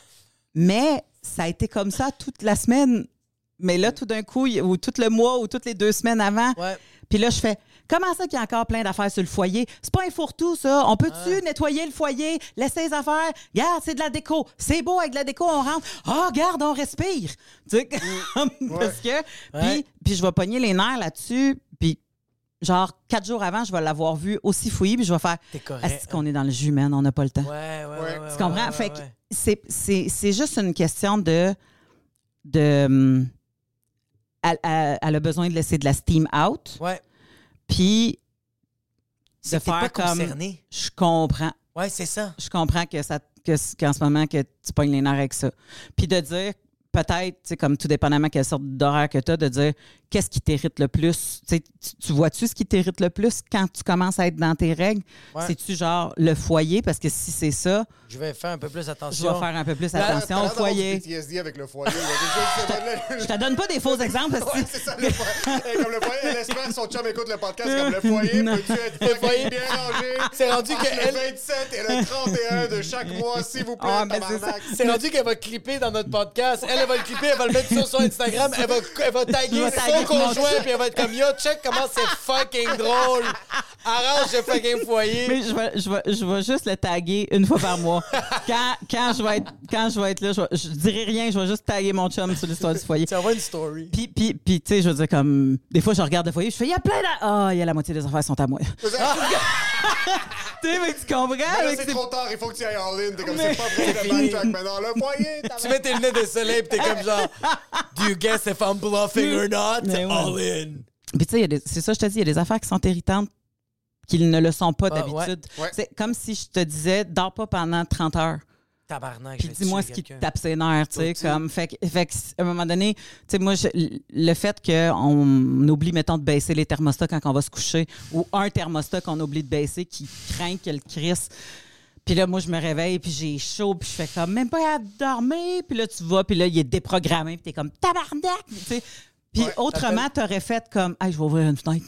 mais ça a été comme ça toute la semaine. Mais là, tout d'un coup, ou tout le mois, ou toutes les deux semaines avant. Ouais. Puis là, je fais Comment ça qu'il y a encore plein d'affaires sur le foyer? C'est pas un fourre-tout, ça. On peut-tu nettoyer le foyer, laisser les affaires? Regarde, c'est de la déco. C'est beau avec de la déco, on rentre. Ah, regarde, on respire. Tu sais, comme- parce que. Puis, puis je vais pogner les nerfs là-dessus. Genre, quatre jours avant, je vais l'avoir vu aussi fouillé, puis je vais faire. T'es correct. Est-ce qu'on est dans le jus, man? On n'a pas le temps. Ouais, ouais, ouais. Ouais. ouais, Tu comprends? ouais, ouais, fait que c'est- c'est c'est juste une question de. de elle, elle- elle a besoin de laisser de la steam out, Ouais. puis de faire pas comme. concerné. Je comprends. Ouais, c'est ça. Je comprends que ça que, qu'en ce moment que tu pognes les nerfs avec ça. Puis de dire peut-être, tu sais, comme tout dépendamment quelle sorte d'horaire que tu as, de dire qu'est-ce qui t'irrite le plus? Tu sais, tu, tu vois-tu ce qui t'irrite le plus quand tu commences à être dans tes règles? Ouais. C'est-tu genre le foyer? Parce que si c'est ça, Je vais faire un peu plus je attention. vais faire un peu plus Là, attention au foyer. PTSD avec le foyer. Je te donne pas des faux exemples parce que Ouais, c'est ça, le foyer. Hey, Comme le foyer, elle espère que son chum écoute le podcast comme le foyer. Non. Peux-tu être Le foyer. bien rangé? C'est rendu que le elle- 27 et le 31 de chaque mois, s'il vous plaît, Ah, c'est rendu qu'elle va clipper dans notre podcast. Elle, elle va le clipper, elle va le mettre sur son Instagram. Elle va, elle va taguer son conjoint, puis elle va être comme Yo, check comment c'est fucking drôle. Arrange le fucking foyer. Mais je vais, je, vais, je vais juste le taguer une fois par mois. Quand, quand, je, vais être, quand je vais être là, je, vais- je dirai rien, je vais juste taguer mon chum sur l'histoire du foyer. Tu envoies une story. Puis, puis, puis tu sais, je veux dire, comme. Des fois, je regarde le foyer, je fais, il y a plein de. Ah, il y a la moitié des affaires sont à moi. tu sais, mais tu comprends? Mais c'est ces- trop tard, il faut que tu ailles en ligne. T'es comme, Mais- c'est pas vrai, le fini. backtrack maintenant. Le foyer. Tu mets tes lunettes de soleil, puis t'es comme genre Do you guess if I'm bluffing or not? Mais ouais. All in. Puis, tu sais, c'est ça, je te dis, il y a des affaires qui sont irritantes qu'ils ne le sont pas Ah, d'habitude. ouais. Ouais. C'est comme si je te disais, dors pas pendant 30 heures. Tabarnak, Puis dis-moi ce qui te tape ses nerfs, tu sais, comme fait, que- fait que, à un moment donné, tu sais moi je- le fait qu'on oublie mettons de baisser les thermostats quand on va se coucher ou un thermostat qu'on oublie de baisser qui craint que le crisse. Puis là moi je me réveille puis j'ai chaud puis je fais comme même pas à dormir puis là tu vas puis là il est déprogrammé puis t'es comme tabarnak, tu sais. Puis Ouais, autrement t'aurais fait comme hey, je vais ouvrir une fenêtre.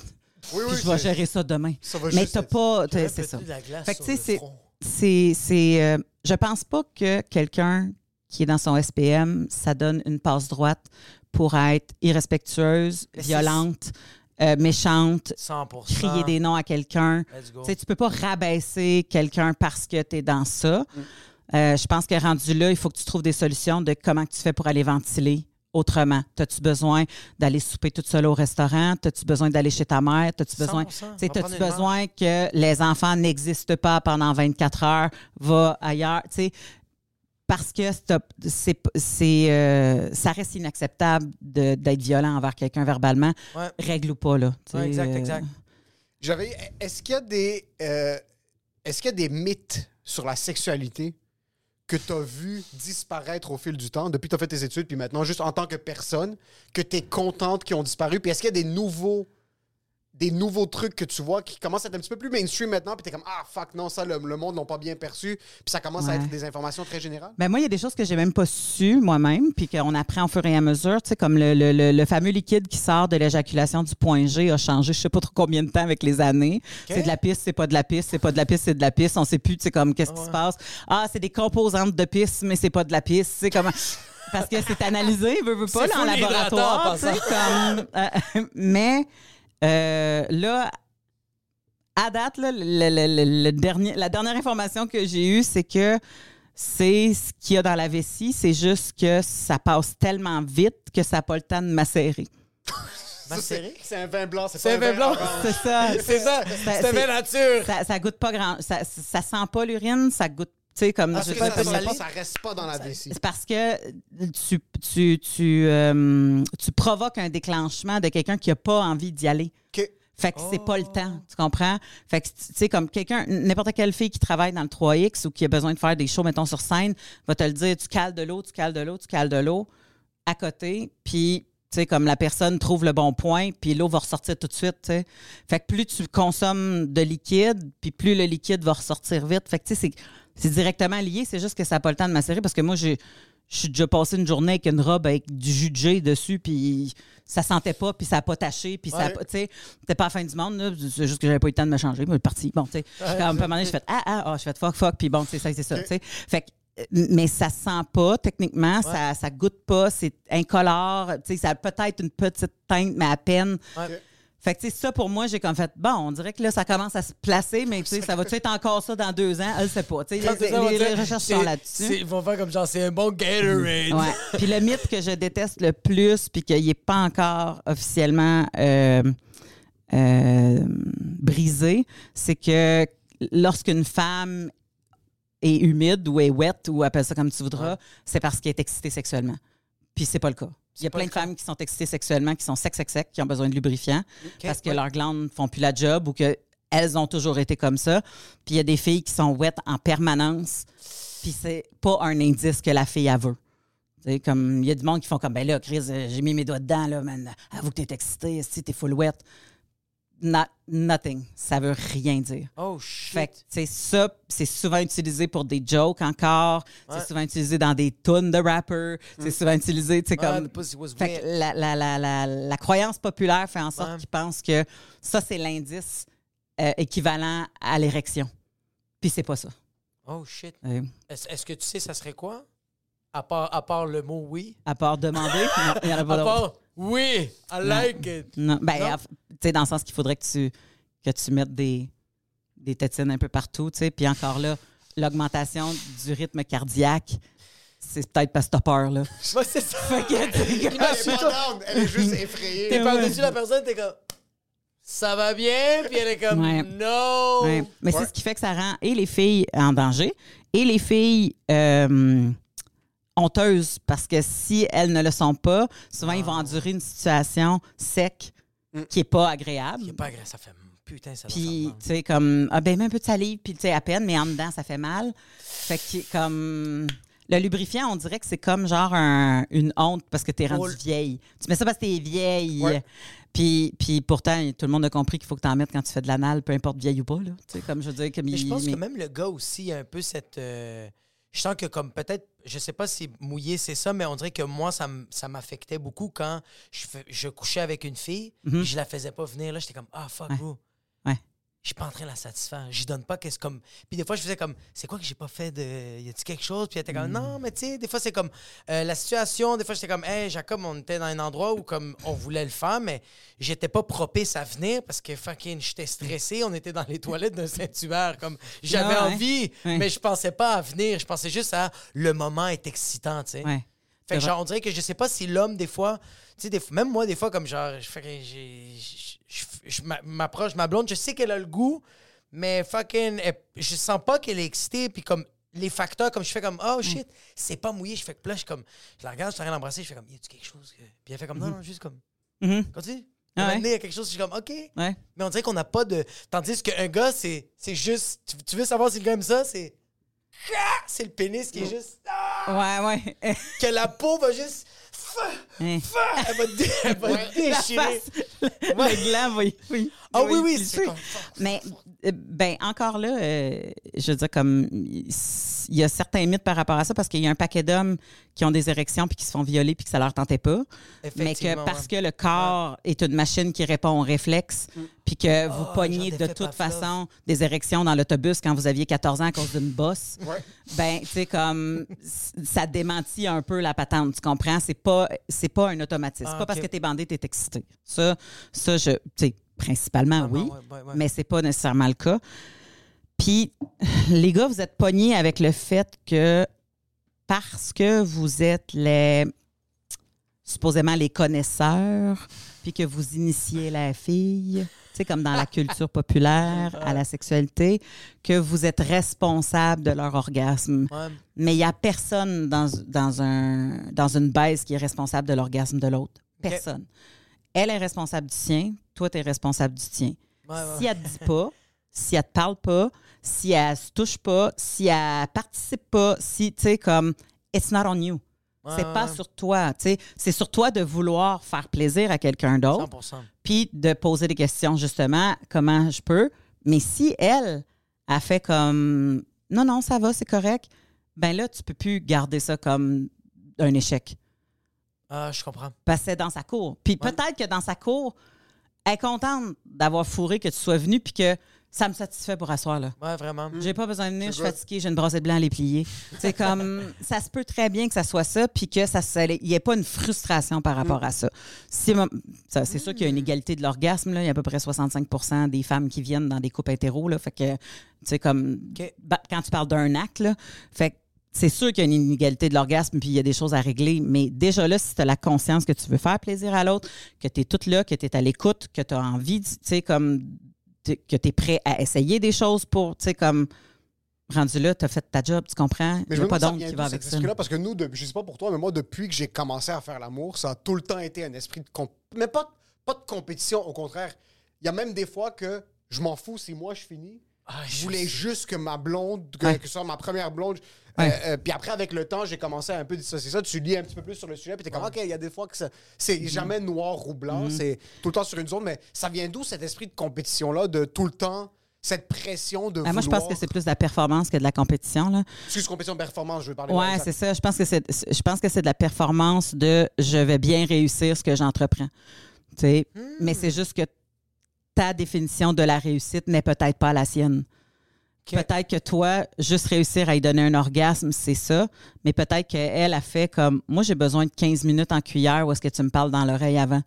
Oui, Puis oui, je vais gérer ça demain. Ça va Mais juste t'as être- pas c'est ça. Fait que, tu sais, c'est-. C'est, c'est, euh, je pense pas que quelqu'un qui est dans son SPM, ça donne une passe droite pour être irrespectueuse, Mais violente, euh, méchante, 100%. crier des noms à quelqu'un. Tu tu peux pas rabaisser quelqu'un parce que tu es dans ça. Mm. Euh, je pense que rendu là, il faut que tu trouves des solutions de comment tu fais pour aller ventiler autrement. As-tu besoin d'aller souper toute seule au restaurant? As-tu besoin d'aller chez ta mère? As-tu besoin... 100%. Tu sais, Va As-tu prendre une besoin que les enfants n'existent pas pendant 24 heures? Va ailleurs. Tu sais, parce que c'est, c'est, euh, ça reste inacceptable de- d'être violent envers quelqu'un verbalement. Ouais. Règle ou pas, là. Ouais, exact, exact. J'avais. Est-ce qu'il y a des. euh, est-ce qu'il y a des mythes sur la sexualité? Que tu as vu disparaître au fil du temps, depuis que tu as fait tes études, puis maintenant, juste en tant que personne, que tu es contente qui ont disparu? Puis est-ce qu'il y a des nouveaux. Des nouveaux trucs que tu vois qui commencent à être un petit peu plus mainstream maintenant, puis t'es comme Ah fuck, non, ça, le, le monde l'ont pas bien perçu, puis ça commence à être des informations très générales. Ben moi, il y a des choses que j'ai même pas su moi-même, puis qu'on apprend au fur et à mesure. Tu sais, comme le, le- le- le fameux liquide qui sort de l'éjaculation du point G a changé, je sais pas trop combien de temps avec les années. C'est de la pisse, c'est pas de la pisse, c'est pas de la pisse, c'est de la pisse. On sait plus, tu sais, comme qu'est-ce qui se passe. Ah, c'est des composantes de pisse, mais c'est pas de la pisse. C'est comment parce que c'est analysé, veut, veut pas, là, en laboratoire. comme, euh, mais euh, là, à date, là, le- le- le- le dernier, la dernière information que j'ai eue, c'est que c'est ce qu'il y a dans la vessie, c'est juste que ça passe tellement vite que ça n'a pas le temps de macérer. C'est, un vin blanc, c'est un vin blanc. C'est ça. C'est ça. C'est bien nature. Ça, ça goûte pas grand. Ça, ça sent pas l'urine, ça goûte. Tu sais, comme. Ah, je pas, ça, comme- ça, ça reste pas dans la vessie. C'est parce que tu, tu, tu, euh, tu provoques un déclenchement de quelqu'un qui n'a pas envie d'y aller. OK. Fait que c'est pas le temps, tu comprends? Fait que, tu sais, comme quelqu'un, n'importe quelle fille qui travaille dans le 3X ou qui a besoin de faire des shows, mettons, sur scène, va te le dire, tu cales de l'eau, tu cales de l'eau, tu cales de l'eau à côté, puis, tu sais, comme la personne trouve le bon point, puis l'eau va ressortir tout de suite, tu sais. Fait que plus tu consommes de liquide, puis plus le liquide va ressortir vite. Fait que, tu sais, c'est- c'est directement lié, c'est juste que ça n'a pas le temps de macérer parce que moi, j'ai. Je suis déjà passé une journée avec une robe avec du jus de dessus, puis ça sentait pas, puis ça n'a pas taché, puis ça Ouais. tu sais, c'était pas la fin du monde, là. C'est juste que j'avais pas eu le temps de me changer, mais parti. Bon, tu sais. Comme, à un moment donné, j'ai fait ah, ah, ah, je fais fuck, fuck, puis bon, sais, ça, c'est ça, tu sais. Fait que, euh, mais ça sent pas, techniquement, ça, ça goûte pas, c'est incolore, tu sais, ça a peut-être une petite teinte, mais à peine. Ouais. Fait que, tu sais, ça, pour moi, j'ai comme fait, bon, on dirait que là, ça commence à se placer, mais tu sais, ça va-tu être encore ça dans deux ans? Elle sait pas. Tu sais, les, les- recherches sont là-dessus. Ils vont faire comme genre, c'est un bon Gatorade. Ouais. Puis le mythe que je déteste le plus, puis qu'il n'est pas encore officiellement euh, euh, brisé, c'est que lorsqu'une femme est humide ou est wet ou appelle ça comme tu voudras, c'est parce qu'elle est excitée sexuellement. Puis c'est pas le cas. Il y a plein le de femmes qui sont excitées sexuellement, qui sont sec, sec, sec, qui ont besoin de lubrifiant parce que ouais. leurs glandes font plus la job ou que elles ont toujours été comme ça. Puis il y a des filles qui sont wet en permanence. Puis c'est pas un indice que la fille a veut. Comme il y a du monde qui font comme ben là, Chris, euh, j'ai mis mes doigts dedans, là, man. Avoue que t'es excité, si t'es full wet. Not, nothing. Ça veut rien dire. Oh, shit. Fait que, ça, c'est souvent utilisé pour des jokes encore. Ouais. C'est souvent utilisé dans des tunes de rappers. C'est souvent utilisé, tu sais, Ah, comme. Fait que la, la, la, la, la croyance populaire fait en sorte Ouais. qu'ils pensent que ça, c'est l'indice euh, équivalent à l'érection. Puis c'est pas ça. Oh, shit. Euh, Est-ce que tu sais, ça serait quoi? À part, à part le mot oui? à part demander, il n'y en a pas d'autre. Oui, I like it. Non, ben, tu sais, dans le sens qu'il faudrait que tu, que tu mettes des, des tétines un peu partout, tu sais. Puis encore là, l'augmentation du rythme cardiaque, c'est peut-être parce que t'as peur, là. Moi, c'est ça. Fait que, Elle est pas down, elle est juste effrayée. T'es par-dessus la personne, t'es comme. Ça va bien? Puis elle est comme. Ouais. Non! Ouais. Mais Ouais. c'est ce qui fait que ça rend et les filles en danger et les filles euh, honteuses parce que si elles ne le sont pas, souvent ils vont Ah. endurer une situation sec qui est pas agréable. C'est pas agréable, ça fait. Putain, ça Puis, tu sais, comme, ah ben, mets un peu de salive, puis, tu sais, à peine, mais en dedans, ça fait mal. Fait que, comme, le lubrifiant, on dirait que c'est comme genre un- une honte parce que t'es Pour rendue le- vieille. Tu mets ça parce que t'es vieille. Ouais. Puis, puis pourtant, tout le monde a compris qu'il faut que t'en mettes quand tu fais de l'anal, peu importe vieille ou pas, là. Tu sais, comme je veux dire, comme Mais je il- pense mais- que même le gars aussi, a un peu cette. euh, je sens que comme peut-être, je sais pas si mouillé c'est ça, mais on dirait que moi, ça, m'affectait beaucoup quand je, couchais avec une fille, puis je la faisais pas venir. Là, j'étais comme, ah fuck, Mhm. Ouais. bro. Je suis pas en train de la satisfaire. J'y donne pas qu'est-ce comme. Puis des fois, je faisais comme, c'est quoi que j'ai pas fait de. Y a-tu quelque chose? Puis elle était comme, Mm. non, mais tu sais, des fois, c'est comme euh, la situation. Des fois, j'étais comme, hey, Jacob, on était dans un endroit où comme on voulait le faire, mais j'étais pas propice à venir parce que fucking, j'étais stressé. On était dans les toilettes d'un sanctuaire. Comme, j'avais Ah ouais. envie, Ouais. mais je pensais pas à venir. Je pensais juste à le moment est excitant, tu sais. Ouais. Fait que genre, on dirait que je sais pas si l'homme, des fois, tu sais, des fois- même moi, des fois, comme genre, je je- je je m'a- m'approche ma blonde, je sais qu'elle a le goût, mais fucking, elle- je sens pas qu'elle est excitée, puis comme les facteurs, comme je fais comme, Mm. oh shit, c'est pas mouillé, je fais que là, je comme, je la regarde, je suis en train d'embrasser, je fais comme, y a-tu quelque chose? que- Puis elle fait comme, non, non, juste comme, Mhm. continue. Ah À ouais? donné, il y a quelque chose, je suis comme, OK. Ouais. Mais on dirait qu'on n'a pas de. Tandis qu'un gars, c'est c'est juste. Tu, tu veux savoir si le gars aime ça? C'est. Ah! C'est le pénis qui est juste. Ah! Ouais, ouais. Que la peau va juste. Hein. Elle va, dé- elle va La déchirer. face, le gland, oui. oui. Ah oui, oui, c'est. Mais, euh, ben, encore là, euh, je veux dire, comme, il y a certains mythes par rapport à ça parce qu'il y a un paquet d'hommes qui ont des érections puis qui se font violer puis que ça leur tentait pas. Mais que parce que le corps est une machine qui répond aux réflexes puis que vous Oh, pognez genre de toute façon des érections dans l'autobus quand vous aviez 14 ans à cause d'une bosse, Ouais. ben, tu sais, comme, ça démentit un peu la patente, tu comprends? C'est pas, c'est pas un automatisme. Ah, pas parce que t'es bandé, t'es excité. Ça, ça, je, tu sais, principalement, Vraiment, oui, ouais, ouais, ouais. mais c'est pas nécessairement le cas. Puis, les gars, vous êtes pognés avec le fait que parce que vous êtes les supposément les connaisseurs, puis que vous initiez la fille, tu sais, comme dans la culture populaire, à la sexualité, que vous êtes responsable de leur orgasme. Ouais. Mais il n'y a personne dans, dans, un, dans une baisse qui est responsable de l'orgasme de l'autre. Personne. Elle est responsable du sien, toi, tu es responsable du tien. Ouais, ouais. Si elle te dit pas, si elle te parle pas, si elle se touche pas, si elle participe pas, si, tu sais, comme, it's not on you. Ouais, c'est pas sur toi, tu sais. C'est sur toi de vouloir faire plaisir à quelqu'un d'autre, 100%. puis de poser des questions, justement, comment je peux. Mais si elle a fait comme, non, non, ça va, c'est correct, ben là, tu peux plus garder ça comme un échec. Ah, je comprends. Parce que c'est dans sa cour. Puis Ouais. peut-être que dans sa cour, elle est contente d'avoir fourré que tu sois venu puis que ça me satisfait pour asseoir là. Ouais, vraiment. J'ai pas besoin de venir, je suis fatiguée, j'ai une brassée de blanc à les plier. C'est comme ça se peut très bien que ça soit ça puis que ça il n'y ait pas une frustration par rapport à ça. Si mo- ça, c'est sûr qu'il y a une égalité de l'orgasme là, il y a à peu près 65% des femmes qui viennent dans des couples hétéros là, fait que tu sais comme bah, quand tu parles d'un acte là, fait que c'est sûr qu'il y a une inégalité de l'orgasme, puis il y a des choses à régler, mais déjà là, si tu as la conscience que tu veux faire plaisir à l'autre, que tu es toute là, que tu es à l'écoute, que tu as envie, tu sais, comme, que tu es prêt à essayer des choses pour, tu sais, comme, rendu là, tu as fait ta job, tu comprends? Mais je me pas vient qui va avec ça. parce que nous, de- je sais pas pour toi, mais moi, depuis que j'ai commencé à faire l'amour, ça a tout le temps été un esprit de comp- Mais pas, pas de compétition, au contraire. Il y a même des fois que je m'en fous si moi je finis. Ah, je voulais juste que ma blonde, que, Ouais. que ce soit ma première blonde. Ouais. euh, euh, puis après, avec le temps, j'ai commencé à un peu dissocier ça. Tu lis un petit peu plus sur le sujet, puis t'es comme, OK, il y a des fois que c'est jamais noir ou blanc, c'est tout le temps sur une zone. Mais ça vient d'où cet esprit de compétition-là, de tout le temps, cette pression de. Ah, moi, je pense que c'est plus de la performance que de la compétition. Là. Excuse, compétition de performance, je veux parler. Ouais, exact. c'est ça. Je pense que c'est je pense que c'est de la performance de je vais bien réussir ce que j'entreprends. Tu sais, mais c'est juste que ta définition de la réussite n'est peut-être pas la sienne. Peut-être que toi, juste réussir à y donner un orgasme, c'est ça. Mais peut-être qu'elle a fait comme moi, j'ai besoin de 15 minutes en cuillère où est-ce que tu me parles dans l'oreille avant.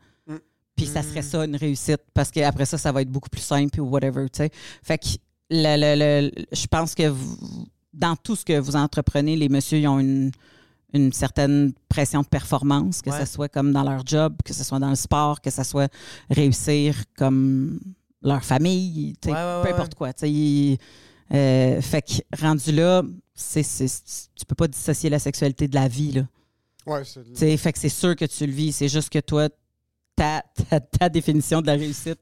Puis ça serait ça une réussite parce qu'après ça, ça va être beaucoup plus simple ou whatever, tu sais. Fait que le- le- le- je pense que vous- dans tout ce que vous entreprenez, les messieurs, ils ont une, une certaine pression de performance, que Ouais. ce soit comme dans leur job, que ce soit dans le sport, que ce soit réussir comme leur famille, Ouais, ouais, peu importe quoi. ils- euh, fait que rendu là, c'est, c'est- tu peux pas dissocier la sexualité de la vie, là. Ouais, c'est- fait que c'est sûr que tu le vis. C'est juste que toi, ta, ta, ta définition de la réussite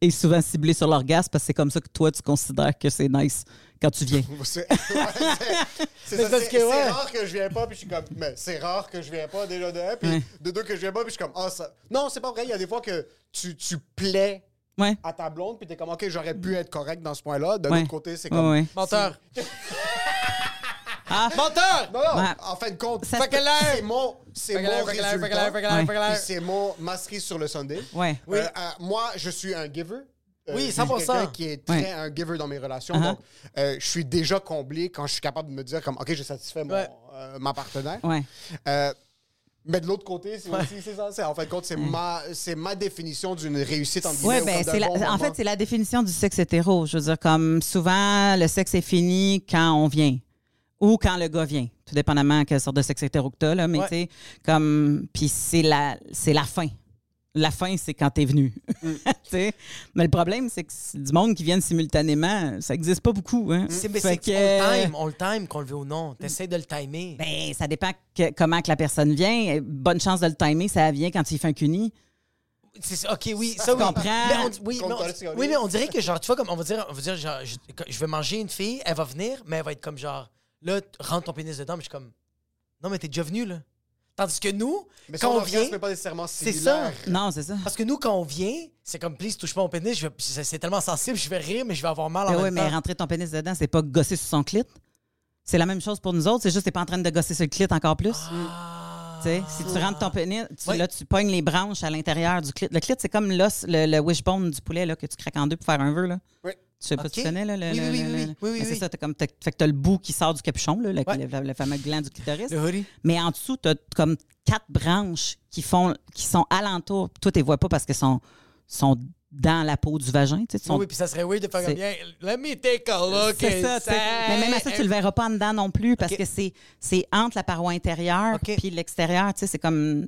est souvent ciblée sur l'orgasme parce que c'est comme ça que toi, tu considères que c'est nice quand tu viens. C'est ouais, c'est- c'est Mais ça, parce c'est- que, c'est ouais. rare que je viens pas, puis je suis comme, mais c'est rare que je viens pas déjà de un, puis Ouais. de deux que je viens pas, puis je suis comme, ah, ça. Non, c'est pas vrai, il y a des fois que tu, tu plais Ouais. à ta blonde, puis t'es comme, ok, j'aurais pu être correct dans ce point-là. D'un Ouais. autre côté, c'est comme. ouais. Menteur. Ah, Menteur! Non, non, Ouais. en fin de compte, Ça fait que c'est mon, c'est mon résultat. c'est mon sur le Sunday. ouais. Euh, euh, moi, je suis un giver. Euh, Oui, je suis 100%. quelqu'un qui est très Ouais. un giver dans mes relations. Uh-huh. Donc, euh, je suis déjà comblé quand je suis capable de me dire comme, OK, j'ai satisfait mon, euh, ma partenaire. Ouais. Mais de l'autre côté, c'est aussi c'est ça. c'est- En fin de compte, c'est ma, c'est ma définition d'une réussite en Ouais, ben, c'est la- en fait, c'est la définition du sexe hétéro. Je veux dire, comme souvent, le sexe est fini quand on vient ou quand le gars vient, tout dépendamment quelle sorte de sexe hétéro que t'as, là. Mais Ouais. tu sais, comme. Puis c'est la, c'est la fin. La fin, c'est quand t'es venu. Mm. Mais le problème, c'est que c'est du monde qui viennent simultanément, ça n'existe pas beaucoup. Hein? C'est que- on le time, on le time, qu'on le veut ou non. T'essaies de le timer. Ben, ça dépend que- comment que la personne vient. Bonne chance de le timer, ça vient quand il fait un cuni. C'est ça, ok, oui, ça, Tu oui. comprends? Mais on, oui, mais on- oui, mais dirait que, genre, tu vois, comme, on va dire, on va dire genre, je, je vais manger une fille, elle va venir, mais elle va être comme, genre, là, rentre ton pénis dedans, mais je suis comme, non, mais t'es déjà venu, là. Tandis que nous, Mais quand on vient, n'est pas nécessairement c'est ça. Non, c'est ça. Parce que nous, quand on vient, c'est comme, please, touche pas mon pénis, je vais- c'est c'est tellement sensible, je vais rire, mais je vais avoir mal en Ben même oui, mais temps. rentrer ton pénis dedans, c'est pas gosser sur son clit. C'est la même chose pour nous autres, c'est juste que t'es pas en train de gosser sur le clit encore plus. Ah. Tu sais, si tu rentres ton pénis, tu, Ouais. là, tu pognes les branches à l'intérieur du clit. Le clit, c'est comme l'os, le, le wishbone du poulet là, que tu craques en deux pour faire un vœu. Là. Oui. Tu sais pas tu connais, là? Le, Oui, le- oui, le- oui, oui, oui, C'est ça, t'as comme, t'as- fait que t'as le bout qui sort du capuchon, là, le, Ouais. le- le fameux gland du clitoris. Mais en dessous, tu as comme quatre branches qui font qui sont alentour. Toi, tu les vois pas parce qu'elles sont, sont dans la peau du vagin. Tu sais, Oui, puis ça serait weird de faire bien. Let me take a look. c'est ça. Mais même à ça, tu le verras pas en dedans non plus parce que c'est, c'est entre la paroi intérieure puis l'extérieur. Tu sais, c'est comme.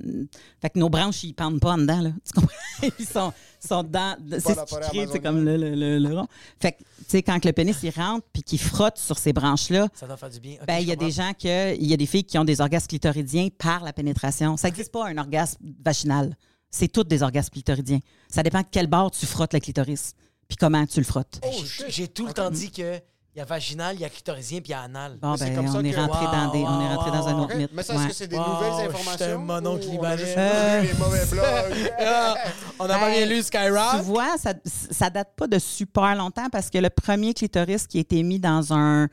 Fait que nos branches, ils pendent pas en dedans, là. Tu comprends? Ils sont, sont dans. C'est la ce qui forêt crée, c'est amazonienne. comme le, le, le- le rond. Fait que, tu sais, quand le pénis, il rentre puis qu'il frotte sur ces branches-là, Ça doit faire du bien. Ben, il y a des gens que, il y a des filles qui ont des orgasmes clitoridiens par la pénétration. Ça n'existe pas un orgasme vaginal. C'est tous des orgasmes clitoridiens. Ça dépend de quel bord tu frottes le clitoris, puis comment tu le frottes. Hey, j'ai- tout le temps dit que il y a vaginal, il y a clitorisien, puis il y a anal. Bon, ben, comme ça on est que- rentré dans des, on est rentré dans un autre mythe. Mais ça, est-ce Ouais. que c'est des Wow, nouvelles informations? on a libanais. juste Euh. lu les mauvais blogs? On n'a pas bien lu Skyrock. Tu vois, ça, ça date pas de super longtemps parce que le premier clitoris qui a été mis dans un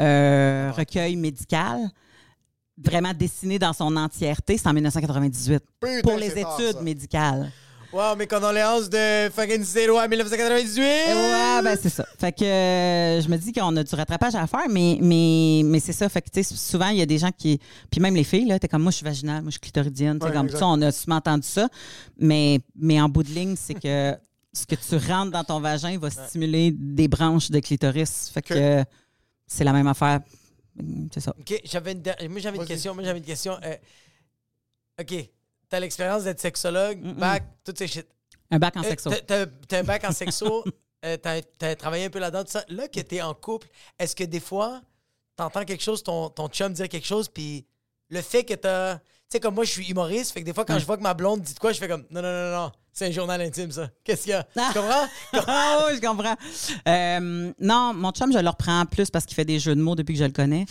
euh, recueil médical, vraiment dessiné dans son entièreté, c'est en 1998. Putain, pour les études ça. médicales. Wow, mes condoléances de fucking zéro à 1998. Et ouais, ben c'est ça. Fait que euh, je me dis qu'on a du rattrapage à faire, mais, mais, mais c'est ça. Fait que tu sais, souvent, il y a des gens qui. Puis même les filles, là, t'es comme moi, je suis vaginale, moi, je suis clitoridienne. Ouais, comme exact. ça, on a souvent entendu ça. Mais, mais en bout de ligne, c'est que ce que tu rentres dans ton vagin va stimuler des branches de clitoris. Fait que, Que- c'est la même affaire C'est ça. OK, j'avais une, moi j'avais une question. Moi j'avais une question. Euh, OK, t'as l'expérience d'être sexologue, bac, toutes ces shit. Un bac en Euh, sexo. t'as- T'as un bac en sexo, euh, t'as t'as travaillé un peu là-dedans, tout ça. Là que t'es en couple, est-ce que des fois, t'entends quelque chose, ton, ton chum dire quelque chose, puis le fait que t'as. Tu sais, comme moi, je suis humoriste, fait que des fois, quand je vois que ma blonde dit de quoi, je fais comme non, non, non, non, c'est un journal intime, ça. Qu'est-ce qu'il y a? Tu comprends? Ah oui, je comprends. Euh, non, mon chum, je le reprends plus parce qu'il fait des jeux de mots depuis que je le connais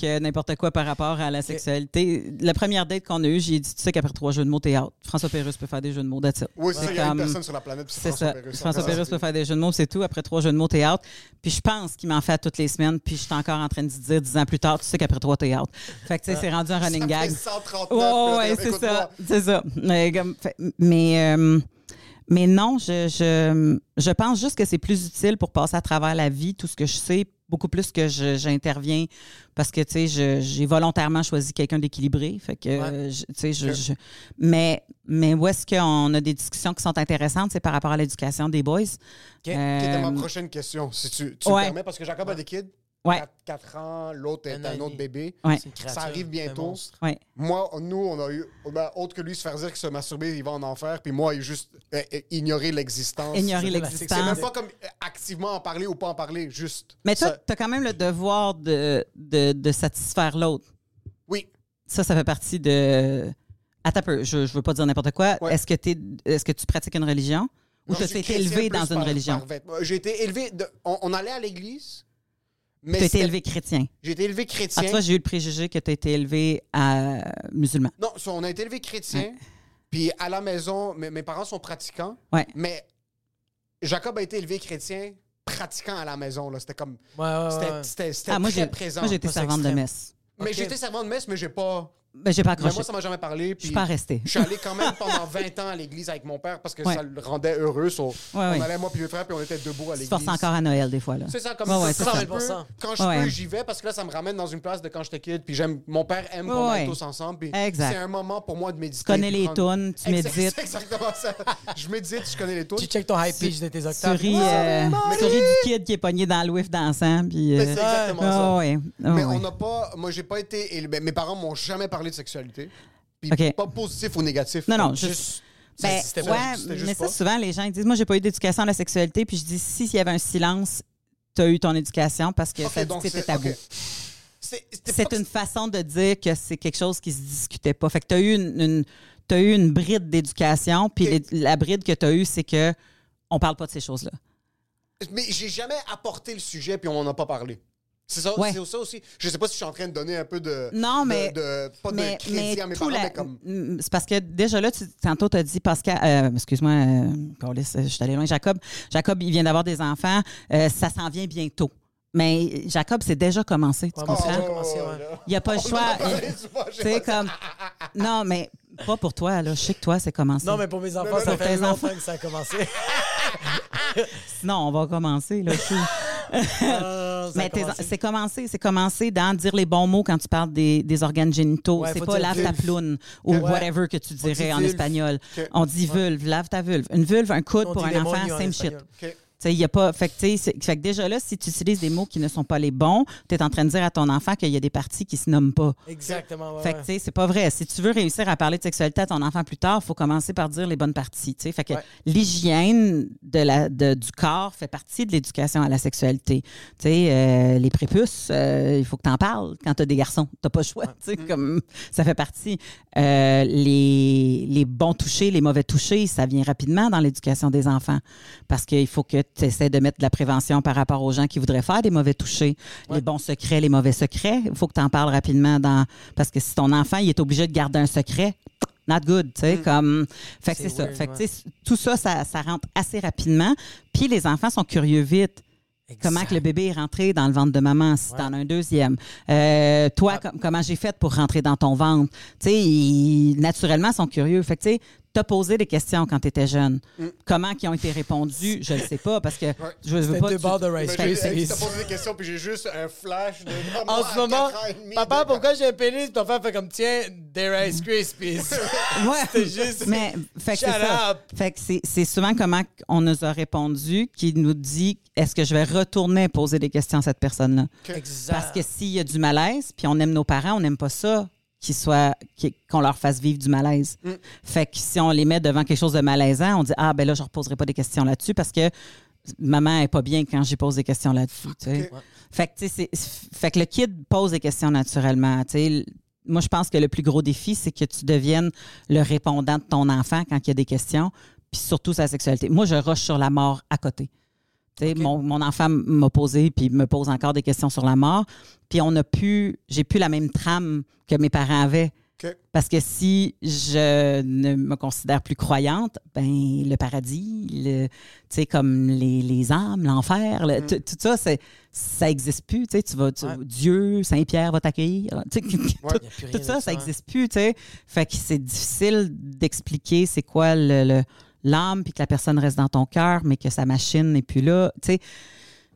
que n'importe quoi par rapport à la sexualité. La première date qu'on a eue, j'ai dit, tu sais qu'après trois jeux de mots, t'es out. François Pérusse peut faire des jeux de mots, that's it. Oui, c'est ça, il y a une personne sur la planète, C'est François. Pérusse. François Pérusse peut faire des jeux de mots, c'est tout. Après trois jeux de mots, t'es out. Puis je pense qu'il m'en fait toutes les semaines. Puis je suis encore en train de dire dix ans plus tard, tu sais qu'après trois, t'es out. Fait que tu sais, c'est rendu un running Ça gag. fait 139, Ouais, là, ouais, c'est ça. C'est ça. Mais, mais, euh, mais non, je, je, je pense juste que c'est plus utile pour passer à travers la vie, tout ce que je sais, beaucoup plus que j'interviens parce que, tu sais, j'ai volontairement choisi quelqu'un d'équilibré. Fait que, euh, tu sais, je, je- mais, mais où est-ce qu'on a des discussions qui sont intéressantes, c'est par rapport à l'éducation des boys. Qui était ma Euh, prochaine question, si tu, tu ouais. me permets, parce que Jacob a des kids. Ouais. 4, ans, l'autre est Un autre bébé. Ouais. Ça arrive bientôt. Ouais. Moi, nous, on a eu, ben, autre que lui se faire dire que se masturber, il va en enfer, puis moi, il juste euh, euh, ignorer l'existence. Ignorer la C'est l'existence. même pas comme euh, activement en parler ou pas en parler, juste. Mais toi, tu as quand même le devoir de, de, de satisfaire l'autre. Oui. Ça, ça fait partie de. Attends un peu, je, je veux pas dire n'importe quoi. Ouais. Est-ce que, t'es- est-ce que tu pratiques une religion? Ou tu je suis été chrétien élevé dans une par- religion? J'ai été élevé. de- on, on allait à l'église, mais Tu as été élevé chrétien. j'ai été élevé Ah, chrétien. tu vois, j'ai eu le préjugé que tu as été élevé à musulman. non, on a été élevé chrétien, puis à la maison, mes, mes parents sont pratiquants, Ouais. mais Jacob a été élevé chrétien pratiquant à la maison. là. C'était comme. Ouais, ouais, C'était ouais. c'était- c'était Ah, moi, très présent. moi, j'ai été servante de messe. Mais Ok. j'ai été servant de messe, mais j'ai pas. Ben, j'ai pas Mais accroché. moi, ça m'a jamais parlé. Je suis pas restée. je suis allé quand même pendant 20 ans à l'église avec mon père parce que Ouais. ça le rendait heureux. so, Ouais, on ouais. allait, moi puis mes frères, puis on était debout à Tu l'église. forces encore à Noël, des fois. Là. C'est ça, comme Ouais, ouais, ça, ça. je peux, 100%. quand je Ouais. peux, j'y vais parce que là, ça me ramène dans une place de quand j'étais kid. Puis j'aime, mon père aime qu'on Ouais. aille tous ensemble. C'est un moment pour moi de méditer. Tu connais les prendre- tunes, tu Exact- médites. C'est exactement ça. Je médite, je connais les tunes. Tu check ton high pitch de tes Tu octaves. ris, euh, tu ris du kid qui est pogné dans le whiff dansant. Puis, Mais euh, c'est exactement ah, ça. Mais on n'a pas. Moi, j'ai pas été. élevé- Mes parents m'ont jamais parlé de sexualité. Puis pas positif ou négatif. Non, non, juste- Ben, ouais, juste mais ça, souvent, les gens ils disent Moi, j'ai pas eu d'éducation à la sexualité. Puis je dis Si, s'il y avait un silence, tu as eu ton éducation parce que Ok, ça c'était tabou. C'est une façon de dire que c'est quelque chose qui se discutait pas. Fait que tu as eu une, une- t'as eu une bride d'éducation. Puis la bride que tu as eue, c'est que on parle pas de ces choses-là. Mais j'ai jamais apporté le sujet puis on en a pas parlé. C'est ça, Ouais. c'est ça aussi. Je sais pas si je suis en train de donner un peu de. Non, mais- de- pas mais, de crédit mais à mes parents, la- mais comme. Mm, C'est parce que déjà là, tu, tantôt, tu as dit, Pascal, euh, excuse-moi, euh, Carlis, je suis allée loin, Jacob. Jacob, il vient d'avoir des enfants. euh, ça s'en vient bientôt. Mais Jacob, c'est déjà commencé, tu Ouais, c'est comprends? déjà commencé, ouais. là. Il n'y a pas le choix. Euh, pas- comme. Non, mais pas pour toi, là. Je sais que toi, c'est commencé. Non, mais pour mes enfants, non, ça pour fait longtemps enfants. que ça a commencé. Sinon, on va commencer, là. a Mais c'est commencé, c'est commencé dans dire les bons mots quand tu parles des, des organes génitaux. Ouais, c'est pas lave ta ploune ou Ouais. whatever que tu dirais en vulve. espagnol. On dit vulve, lave ta vulve. Une vulve, un coude On pour un enfant, en same shit. Il y a pas. Fait que, fait que déjà là, si tu utilises des mots qui ne sont pas les bons, tu es en train de dire à ton enfant qu'il y a des parties qui se nomment pas. Exactement, ouais. Fait que, ouais. c'est pas vrai. Si tu veux réussir à parler de sexualité à ton enfant plus tard, il faut commencer par dire les bonnes parties. tu sais. Fait que Ouais. l'hygiène de la, de- du corps fait partie de l'éducation à la sexualité. Tu sais, euh, les prépuces, euh, il faut que tu en parles quand tu as des garçons. Tu pas le choix. sais, comme, ça fait partie. Euh, les, les bons touchés, les mauvais touchés, ça vient rapidement dans l'éducation des enfants. Parce qu'il faut que tu essaies de mettre de la prévention par rapport aux gens qui voudraient faire des mauvais touchés. Les bons secrets, les mauvais secrets, il faut que tu en parles rapidement. dans Parce que si ton enfant il est obligé de garder un secret, not good, tu sais, comme... Fait que C'est ça. Fait que, ouais. tout ça, ça, ça rentre assez rapidement. Puis les enfants sont curieux vite. Comment que le bébé est rentré dans le ventre de maman, si t'en as un deuxième? Euh, toi, com- comment j'ai fait pour rentrer dans ton ventre? Tu sais, ils- naturellement, ils sont curieux. Fait que, tu sais, tu as posé des questions quand tu étais jeune. Comment qui ont été répondues, je ne sais pas, parce que je veux pas... tu- de Rice Krispies. tu t'as posé des questions, puis j'ai juste un flash de. En ce moment, papa, pourquoi j'ai un pénis? Ton frère fait comme, tiens, des Rice Krispies. Ouais. C'était juste- Mais, fait que c'est Shut ça. up. Fait que c'est, c'est souvent comment on nous a répondu qui nous dit est-ce que je vais retourner poser des questions à cette personne-là? Exact. Parce que s'il y a du malaise, puis on aime nos parents, on n'aime pas ça qu'ils soient, qu'ils- qu'on leur fasse vivre du malaise. Mm. Fait que si on les met devant quelque chose de malaisant, on dit Ah, ben là, je ne reposerai pas des questions là-dessus parce que maman est pas bien quand j'y pose des questions là-dessus. Fait que, tu sais, c'est- fait que le kid pose des questions naturellement. Moi, je pense que le plus gros défi, c'est que tu deviennes le répondant de ton enfant quand il y a des questions, puis surtout sa sexualité. Moi, je rush sur la mort à côté. Mon, mon enfant m'a posé puis me pose encore des questions sur la mort. Puis on a pu, j'ai plus la même trame que mes parents avaient. Parce que si je ne me considère plus croyante, ben le paradis, le, tu sais, comme les, les âmes, l'enfer, le- tout tout ça, ça n'existe plus. Tu vas, tu- Ouais. Dieu, Saint-Pierre va t'accueillir. Tout, ça, ça n'existe plus. Tu sais. Fait que c'est difficile d'expliquer c'est quoi le, le- l'âme, puis que la personne reste dans ton cœur, mais que sa machine n'est plus là. Tu sais.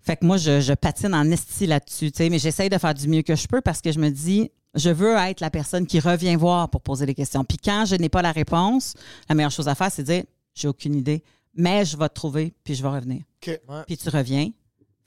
Fait que moi, je, je patine en esti là-dessus, tu sais, mais j'essaye de faire du mieux que je peux parce que je me dis, je veux être la personne qui revient voir pour poser des questions. Puis quand je n'ai pas la réponse, la meilleure chose à faire, c'est de dire, j'ai aucune idée, mais je vais te trouver, puis je vais revenir. Puis tu reviens.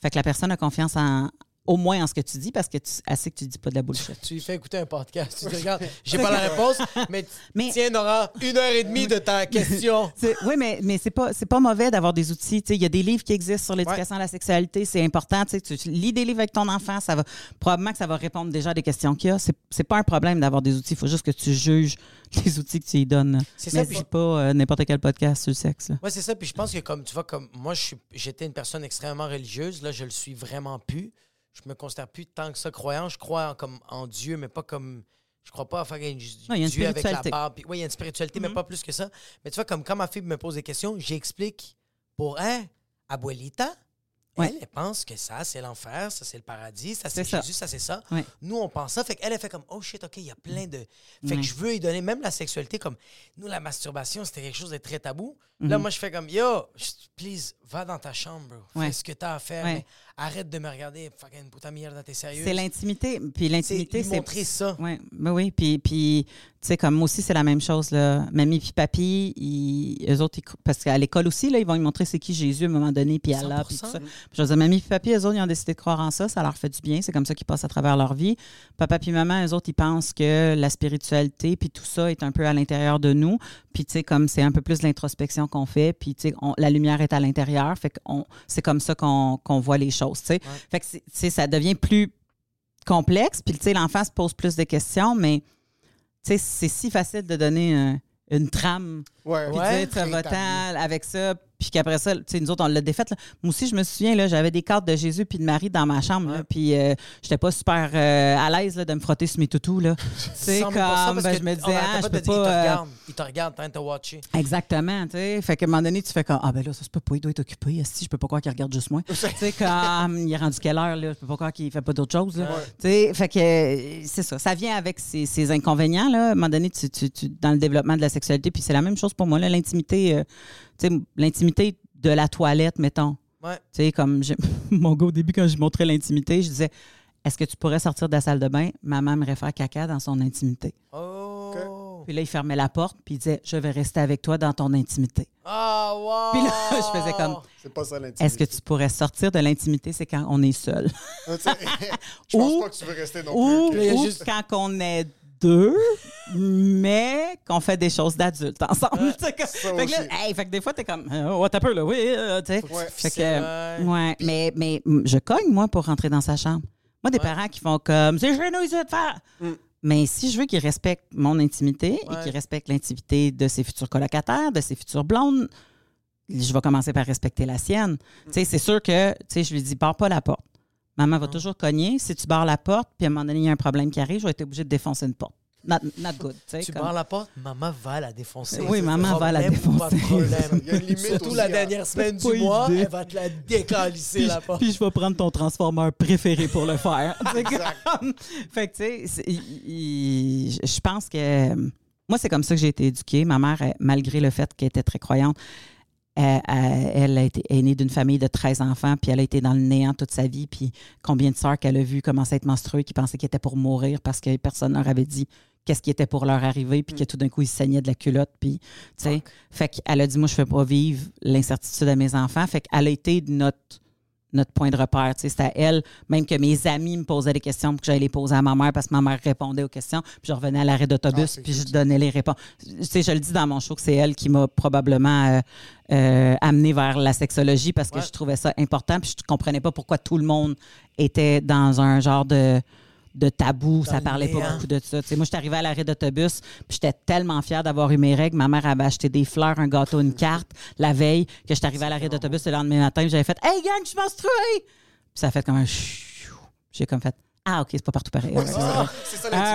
Fait que la personne a confiance en, au moins en ce que tu dis parce que tu, sait que tu dis pas de la bullshit. Tu lui fais écouter un podcast. Tu dis, regarde, j'ai pas la réponse, mais, Mais- tiens, Nora, une heure et demie de ta question. Oui, mais, mais c'est pas, c'est pas mauvais d'avoir des outils. Il y a des livres qui existent sur l'éducation à la sexualité. C'est important. Tu, lis des livres avec ton enfant. Ça va, probablement que ça va répondre déjà à des questions qu'il y a. C'est, pas un problème d'avoir des outils. Il faut juste que tu juges les outils que tu lui donnes. C'est mais ça, puis- pas euh, n'importe quel podcast sur le sexe. Ouais, c'est ça. Puis je pense que, comme tu vois, comme moi, j'étais une personne extrêmement religieuse. Là, je le suis vraiment plus. Je me considère plus tant que ça croyant. Je crois en, comme, en Dieu, mais pas comme. Je crois pas à faire un Non, il y a une Dieu avec la spiritualité. barbe. Ouais, il y a une spiritualité, mais pas plus que ça. Mais tu vois, comme quand ma fille me pose des questions, j'explique pour un, abuelita. Ouais. Elle, elle pense que ça, c'est l'enfer, ça, c'est le paradis, ça, c'est ça. Jésus, ça, c'est ça. Ouais. Nous, on pense ça. Fait qu'elle, elle fait comme, oh shit, OK, il y a plein de. Fait Ouais. que je veux lui donner même la sexualité comme. Nous, la masturbation, c'était quelque chose de très tabou. Mhm. Là, moi, je fais comme, yo, please, va dans ta chambre, bro. Fais ce que t'as à faire. Mais arrête de me regarder, fucking puta mierda, t'es sérieux? C'est l'intimité. Puis C'est l'intimité, c'est. montrer ça. Oui, ben oui. Puis, puis tu sais, comme moi aussi, c'est la même chose. Là. Mamie puis papy, ils, eux autres, ils parce qu'à l'école aussi, là, ils vont lui montrer c'est qui Jésus à un moment donné, puis Allah, puis tout 100%. ça. Puis je veux dire, mamie puis papy, eux autres, ils ont décidé de croire en ça. Ça leur fait du bien. C'est comme ça qu'ils passent à travers leur vie. Papa puis maman, eux autres, ils pensent que la spiritualité, puis tout ça est un peu à l'intérieur de nous. Puis, tu sais, comme c'est un peu plus l'introspection qu'on fait, puis, tu sais, la lumière est à l'intérieur. Fait qu'on c'est comme ça qu'on qu'on voit les choses, tu sais. Fait que, c'est- tu sais, ça devient plus complexe. Puis, tu sais, l'enfant se pose plus de questions, mais, tu sais, c'est si facile de donner un- une trame. Ouais, Puis ouais. dire, avec ça. Puis qu'après ça, tu sais, nous autres, on l'a défaite. là. Moi aussi, je me souviens, là, j'avais des cartes de Jésus puis de Marie dans ma chambre. là, puis euh, j'étais pas super euh, à l'aise là, de me frotter sur mes toutous. Là. Tu sais, 100 000 parce comme, ben, je me disais, ah, pas je peux dire, Il te pas... euh, regarde, il te regarde, t'es en train de te watcher. Exactement, tu sais. Fait qu'à un moment donné, tu fais comme Ah ben là, ça se peut pas, il doit être occupé. Si je peux pas croire qu'il regarde juste moi. tu sais, comme il est rendu quelle heure, là, je peux pas croire qu'il fait pas d'autre chose. Là. Tu sais, fait que c'est ça. Ça vient avec ces, ces inconvénients, là. À un moment donné, tu, tu- tu- dans le développement de la sexualité, puis c'est la même chose pour moi, là, l'intimité, euh, l'intimité de la toilette, mettons. Ouais. Tu sais, comme mon gars, au début, quand je montrais l'intimité, je disais Est-ce que tu pourrais sortir de la salle de bain? Maman me faire caca dans son intimité. Oh. Puis là, il fermait la porte, puis il disait Je vais rester avec toi dans ton intimité. Ah, wow. Puis là, je faisais comme C'est pas ça l'intimité. Est-ce que tu pourrais sortir de l'intimité C'est quand on est seul? Ah, Je pense Ou- pas que tu veux rester non Ou, plus. ou juste- quand on est deux, mais qu'on fait des choses d'adultes ensemble. Que- ça fait, que là, aussi. hey, fait que des fois, t'es comme, oh, what, t'as peur, là, oui, euh, tu sais. Ouais. Fait que, C'est euh, ouais, mais, mais mm, je cogne, moi, pour rentrer dans sa chambre. Moi, des parents qui font comme, c'est chez nous, ici, de faire. Mais si je veux qu'ils respectent mon intimité et qu'ils respectent l'intimité de ses futurs colocataires, de ses futures blondes, je vais commencer par respecter la sienne. Tu sais, c'est sûr que, tu sais, je lui dis, barre pas la porte. Maman va toujours cogner. Si tu barres la porte, puis à un moment donné, il y a un problème qui arrive, je vais être obligée de défoncer une porte. Not, not good. tu comme- barres la porte, maman va la défoncer. Oui, maman va la défoncer. problème? Il y a une limite Surtout aussi la à- dernière semaine du mois, idée. elle va te la décalisser la porte. puis je vais prendre ton transformeur préféré pour le faire. Comme- fait que, tu sais, il- je pense que. Moi, c'est comme ça que j'ai été éduquée. Ma mère, malgré le fait qu'elle était très croyante, elle, elle- elle a été, est née d'une famille de 13 enfants, puis elle a été dans le néant toute sa vie. Puis combien de sœurs qu'elle a vu commencer à être menstruées, qui pensaient qu'ils étaient pour mourir parce que personne leur avait dit qu'est-ce qui était pour leur arriver, puis que tout d'un coup, ils saignaient de la culotte. Puis, tu sais, fait qu'elle a dit, moi, je ne fais pas vivre l'incertitude à mes enfants. Fait qu'elle a été notre notre point de repère. Tu sais, C'était à elle, même que mes amis me posaient des questions pour que j'aille les poser à ma mère parce que ma mère répondait aux questions. Puis je revenais à l'arrêt Ah, d'autobus, c'est puis je donnais les réponses. Tu sais, je le dis dans mon show que c'est elle qui m'a probablement euh, euh, amené vers la sexologie parce que je trouvais ça important. Puis je comprenais pas pourquoi tout le monde était dans un genre de de tabou, ça parlait pas néant. beaucoup de ça. Tu sais, moi, je suis arrivée à l'arrêt d'autobus, puis j'étais tellement fière d'avoir eu mes règles. Ma mère avait acheté des fleurs, un gâteau, une carte la veille, que je suis arrivée à l'arrêt d'autobus le lendemain matin, puis j'avais fait Hey gang, je suis menstruée! Puis ça a fait comme un. J'ai comme fait Ah, OK, c'est pas partout pareil. Ouais, c'est vrai. C'est ça l'intimité.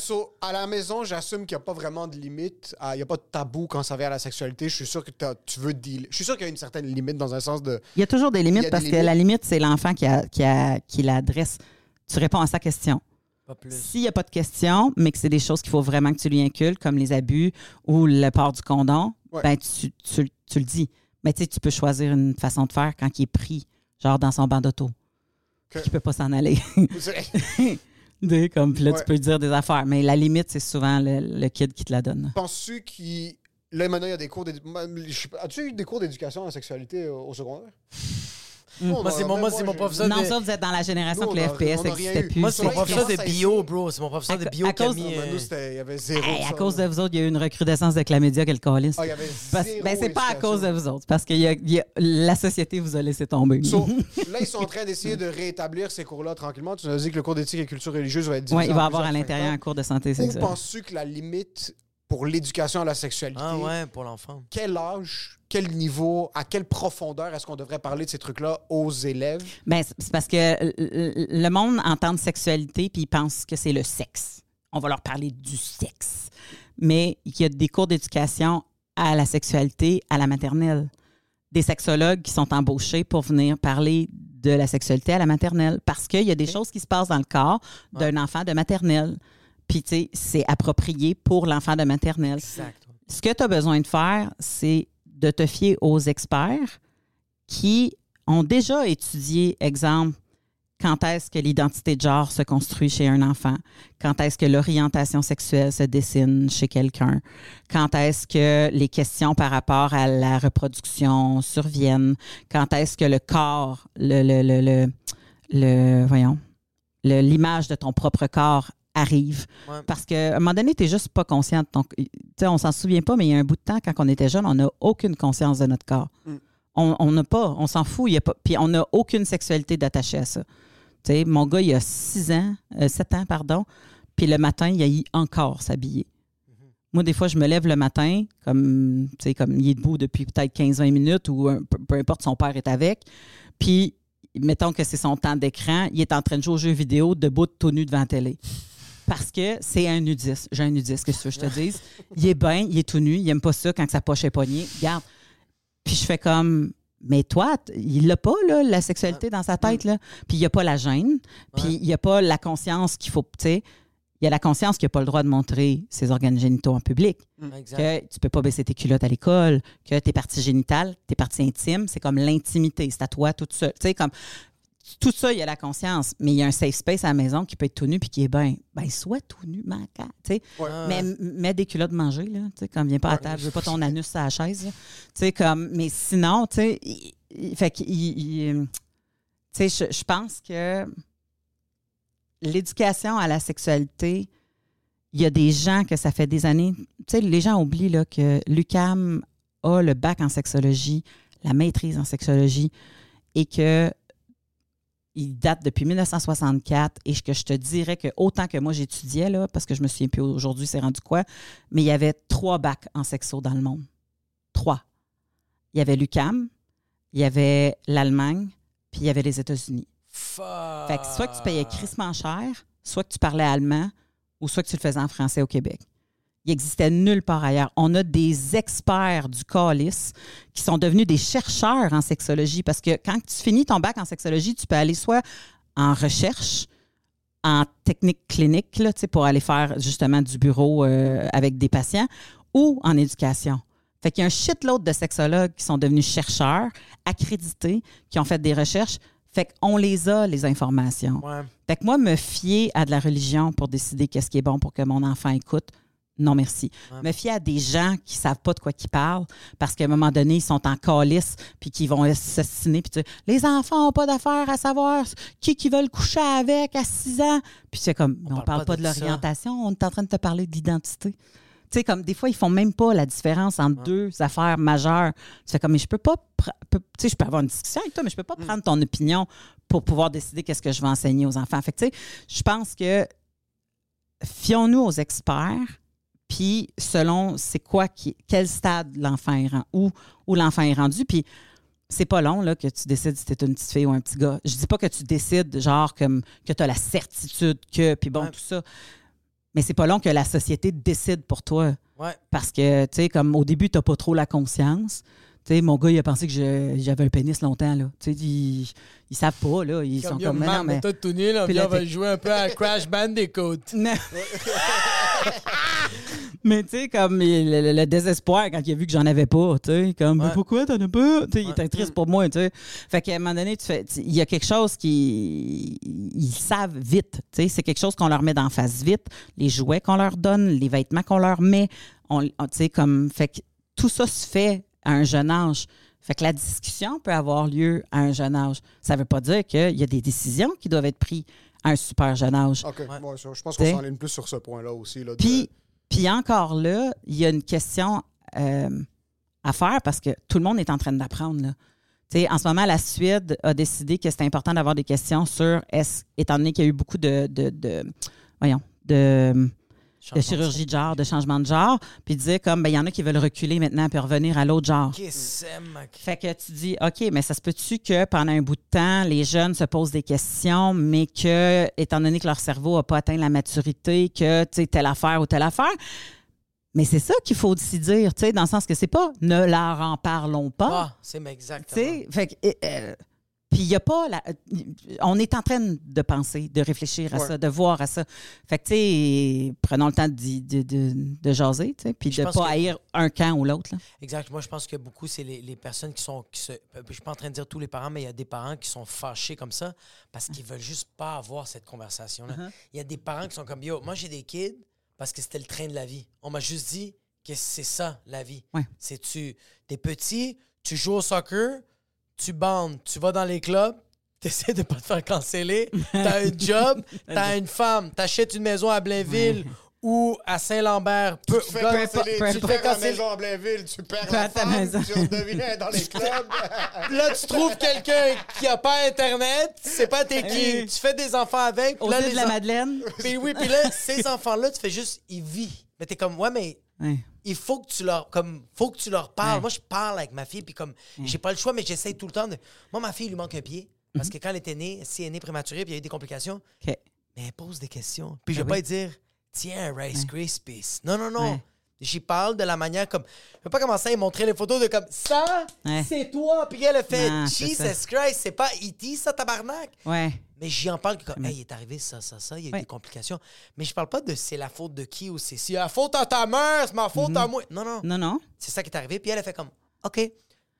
so, à la maison, j'assume qu'il n'y a pas vraiment de limite. Il n'y a pas de tabou quand ça vient à la sexualité. Je suis sûr que tu veux deal. Je suis sûr qu'il y a une certaine limite dans un sens de. Il y a toujours des limites des parce que la limite, c'est l'enfant qui, a, qui, a, qui l'adresse. Tu réponds à sa question. Pas plus. S'il n'y a pas de question, mais que c'est des choses qu'il faut vraiment que tu lui inculques, comme les abus ou le port du condom, Ouais. ben tu, tu- tu le dis. Mais tu sais, tu peux choisir une façon de faire quand il est pris, genre dans son banc d'auto. Que- Qu'il ne peut pas s'en aller. C'est- Des- comme, puis là, Ouais. tu peux dire des affaires. Mais la limite, c'est souvent le, le kid qui te la donne. Penses-tu qu'il. Là, maintenant, il y a des cours d'éducation. As-tu eu des cours d'éducation à la sexualité au, au secondaire? Nous, on Moi, c'est a- mon- moi, c'est mon professeur Non, de- ça, vous êtes dans la génération Nous, que le a- FPS a n'existait plus. Moi, c'est mon professeur c'est de bio, bro. C'est mon professeur de À- bio il y avait zéro. Hey, à cause de vous autres, il y a eu une recrudescence de chlamydia quel calice. Ah, il y avait Parce- zéro ben, c'est pas à cause de vous autres, parce que a- a- la société vous a laissé tomber. So, là, ils sont en train d'essayer de rétablir ces cours-là tranquillement. Tu nous as dit que le cours d'éthique et culture religieuse va être divisé Oui, il va y avoir à l'intérieur un cours de santé Où sexuelle. penses-tu que la limite pour l'éducation à la sexualité, Ah ouais, pour l'enfant. quel âge, quel niveau, à quelle profondeur est-ce qu'on devrait parler de ces trucs-là aux élèves? Ben, c'est parce que le monde entend de sexualité puis ils pensent que c'est le sexe. On va leur parler du sexe. Mais il y a des cours d'éducation à la sexualité à la maternelle. Des sexologues qui sont embauchés pour venir parler de la sexualité à la maternelle parce qu'il y a des choses qui se passent dans le corps d'un enfant de maternelle. Puis, tu sais, c'est approprié pour l'enfant de maternelle. Exact. Ce que tu as besoin de faire, c'est de te fier aux experts qui ont déjà étudié, exemple, quand est-ce que l'identité de genre se construit chez un enfant, quand est-ce que l'orientation sexuelle se dessine chez quelqu'un, quand est-ce que les questions par rapport à la reproduction surviennent, quand est-ce que le corps, le, le, le, le, le- voyons, le- l'image de ton propre corps arrive. Ouais. Parce qu'à un moment donné, tu n'es juste pas conscient de ton. Tu sais, on s'en souvient pas, mais il y a un bout de temps, quand on était jeune, on n'a aucune conscience de notre corps. Mm. On n'a pas, on s'en fout. Y a pas, puis on n'a aucune sexualité d'attachée à ça. Tu sais, mon gars, il a 6 ans, 7 ans, pardon, puis le matin, il a eu encore s'habiller. Moi, des fois, je me lève le matin, comme, tu sais, comme il est debout depuis peut-être 15-20 minutes ou un- peu importe, son père est avec. Puis, mettons que c'est son temps d'écran, il est en train de jouer aux jeux vidéo debout, tout nu devant la télé. Parce que c'est un nudiste. J'ai un nudiste, qu'est-ce que tu veux que je te dise? Il est bien, il est tout nu, il aime pas ça quand sa poche est poignée. Regarde. Puis je fais comme, mais toi, il n'a pas là, la sexualité dans sa tête. Là. Puis il n'y a pas la gêne. Puis il n'y a pas la conscience qu'il faut, tu sais, il y a la conscience qu'il n'a pas le droit de montrer ses organes génitaux en public. Exact. Que tu peux pas baisser tes culottes à l'école, que tes parties génitales, tes parties intimes, c'est comme l'intimité. C'est à toi toute seule. Tu sais, comme tout ça, il y a la conscience, mais il y a un safe space à la maison qui peut être tout nu puis qui est bien. Ben, soit tout nu, sais. Ouais. Mais mets des culottes manger, là. Tu sais, comme viens pas à table, je veux pas ton anus à la chaise. Tu sais, comme. Mais sinon, tu sais, fait qu'il- il- Tu sais, je, je pense que l'éducation à la sexualité, il y a des gens que ça fait des années. Tu sais, les gens oublient là, que l'UCAM a le bac en sexologie, la maîtrise en sexologie, et que il date depuis 1964 et que je te dirais que autant que moi j'étudiais, là, parce que je me souviens plus aujourd'hui, c'est rendu quoi, mais il y avait trois bacs en sexo dans le monde. Trois. Il y avait l'UCAM, il y avait l'Allemagne, puis il y avait les États-Unis. Fuck. Fait que soit que tu payais crissement cher, soit que tu parlais allemand, ou soit que tu le faisais en français au Québec. Il existait nulle part ailleurs. On a des experts du CALIS qui sont devenus des chercheurs en sexologie parce que quand tu finis ton bac en sexologie, tu peux aller soit en recherche, en technique clinique là, pour aller faire justement du bureau euh, avec des patients ou en éducation. Fait qu'il y a un shitload de sexologues qui sont devenus chercheurs, accrédités, qui ont fait des recherches. Fait qu'on les a, les informations. Ouais. Fait que moi, me fier à de la religion pour décider qu'est-ce qui est bon pour que mon enfant écoute, non merci. Me fier à des gens qui savent pas de quoi ils parlent parce qu'à un moment donné, ils sont en calice puis qu'ils vont assassiner puis tu les enfants ont pas d'affaires à savoir qui qui veulent coucher avec à 6 ans. Puis c'est comme on, parle, pas de, l'orientation, on est en train de te parler de l'identité. Tu sais, comme des fois, ils font même pas la différence entre deux affaires majeures. Tu fais comme, mais je peux pas, tu sais, je peux avoir une discussion avec toi, mais je peux pas prendre ton opinion pour pouvoir décider qu'est-ce que je vais enseigner aux enfants. Fait que, tu sais, je pense que fions-nous aux experts, puis selon c'est quoi, qui, quel stade l'enfant est rendu, où, où l'enfant est rendu, puis c'est pas long là, que tu décides si t'es une petite fille ou un petit gars. Je dis pas que tu décides, genre, comme que tu as la certitude que, puis bon, Ouais. tout ça. Mais c'est pas long que la société décide pour toi. Ouais. Parce que, tu sais, comme au début, tu pas trop la conscience. Tu sais, mon gars, il a pensé que j'avais un pénis longtemps, là. Tu sais, ils, ils savent pas, là. Ils sont comme, non, mais... tout nu, là, Puis là, t'es- jouer un peu à Crash Bandicoot. Non. mais tu sais, comme il- le, le désespoir quand il a vu que j'en avais pas, tu sais, comme Ouais. Pourquoi t'en as pas? Tu sais, il était triste pour moi, tu sais. Fait qu'à un moment donné, tu fais, il y a quelque chose qui. Ils savent vite, tu sais, c'est quelque chose qu'on leur met d'en face vite. Les jouets qu'on leur donne, les vêtements qu'on leur met, on, on- tu sais, comme. Fait que tout ça se fait à un jeune âge. Fait que la discussion peut avoir lieu à un jeune âge. Ça veut pas dire qu'il y a des décisions qui doivent être prises à un super jeune âge. OK. ouais, je pense qu'on s'enligne plus sur ce point-là aussi. Là, de- Puis, puis encore là, il y a une question euh, à faire parce que tout le monde est en train d'apprendre. en ce moment, la Suède a décidé que c'était important d'avoir des questions sur, est-ce, étant donné qu'il y a eu beaucoup de, de- voyons, de, de chirurgie de genre, de changement de genre, puis disait comme, ben, il y en a qui veulent reculer maintenant puis revenir à l'autre genre. Fait que tu dis, OK, mais ça se peut-tu que pendant un bout de temps, les jeunes se posent des questions, mais que, étant donné que leur cerveau n'a pas atteint la maturité, que, tu sais, telle affaire ou telle affaire. Mais c'est ça qu'il faut aussi dire, tu sais, dans le sens que c'est pas ne leur en parlons pas. Ah, c'est tu exactement. sais, fait que, euh, puis il y a pas la, on est en train de penser, de réfléchir à Ouais. ça, de voir à ça. Fait que tu sais, prenons le temps de, de, de, de jaser, tu sais, puis de pense pas que- haïr un camp ou l'autre. Exact. Moi, je pense que beaucoup, c'est les, les personnes qui sont. Qui se, je suis pas en train de dire tous les parents, mais il y a des parents qui sont fâchés comme ça parce qu'ils veulent juste pas avoir cette conversation-là. Uh-huh. Il y a des parents qui sont comme Yo, moi, j'ai des kids parce que c'était le train de la vie. On m'a juste dit que c'est ça, la vie. Ouais. C'est tu. T'es petit, tu joues au soccer, tu bandes, tu vas dans les clubs. T'essaies de pas te faire canceller. T'as un job, t'as une femme, t'achètes une maison à Blainville ou à Saint-Lambert. Peu, Tu te fais gars, canceller, peu tu fais la canceller. maison à Blainville, tu perds Perds la ta femme, maison. tu redeviens dans les clubs. Là, tu trouves quelqu'un qui a pas Internet, c'est pas t'es qui. Tu fais des enfants avec. puis Au là, les de la en- Madeleine. Puis oui, puis là, ces enfants-là, tu fais juste, ils vivent. Mais t'es comme, ouais, mais Ouais. Il faut que tu leur, comme, faut que tu leur parles. Ouais. Moi, je parle avec ma fille, puis comme, j'ai pas le choix, mais j'essaie tout le temps de. Moi, ma fille, il lui manque un pied. Parce que quand elle était née, si elle est née prématurée, puis il y a eu des complications, mais elle pose des questions. Puis je Ben vais pas oui. lui dire, tiens, Rice Krispies. Non, non, non. Ouais. J'y parle de la manière comme. Je vais pas commencer à lui montrer les photos de comme ça, Ouais. c'est toi. Puis elle a fait Non, Jesus. Christ, c'est pas E.T. ça, tabarnak. Ouais. Mais j'y en parle que comme, hey, il est arrivé ça, ça, ça, il y a eu Ouais. des complications. Mais je parle pas de c'est la faute de qui ou c'est si la faute à ta mère, c'est ma faute Mhm. à moi. Non, non. Non, non. C'est ça qui est arrivé. Puis elle a fait comme, OK.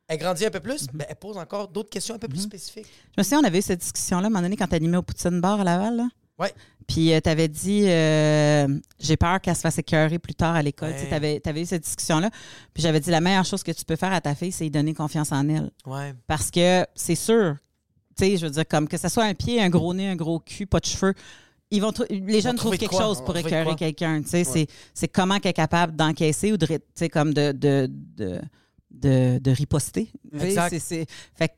Elle grandit un peu plus, Mhm. mais elle pose encore d'autres questions un peu plus spécifiques. Je me souviens, on avait eu cette discussion-là à un moment donné quand tu animais au Poutine Bar à Laval. Là. Ouais. Puis tu avais dit euh, j'ai peur qu'elle se fasse écœurer plus tard à l'école. Ouais. Tu avais, eu cette discussion-là. Puis j'avais dit la meilleure chose que tu peux faire à ta fille, c'est lui donner confiance en elle. Ouais. Parce que c'est sûr, tu sais, je veux dire, comme que ce soit un pied, un gros nez, un gros cul, pas de cheveux. Ils vont les jeunes trouvent quelque quoi? chose pour écœurer quelqu'un. C'est- comment qu'elle est capable d'encaisser ou de, comme de, de, de, de, de riposter. Exact. fait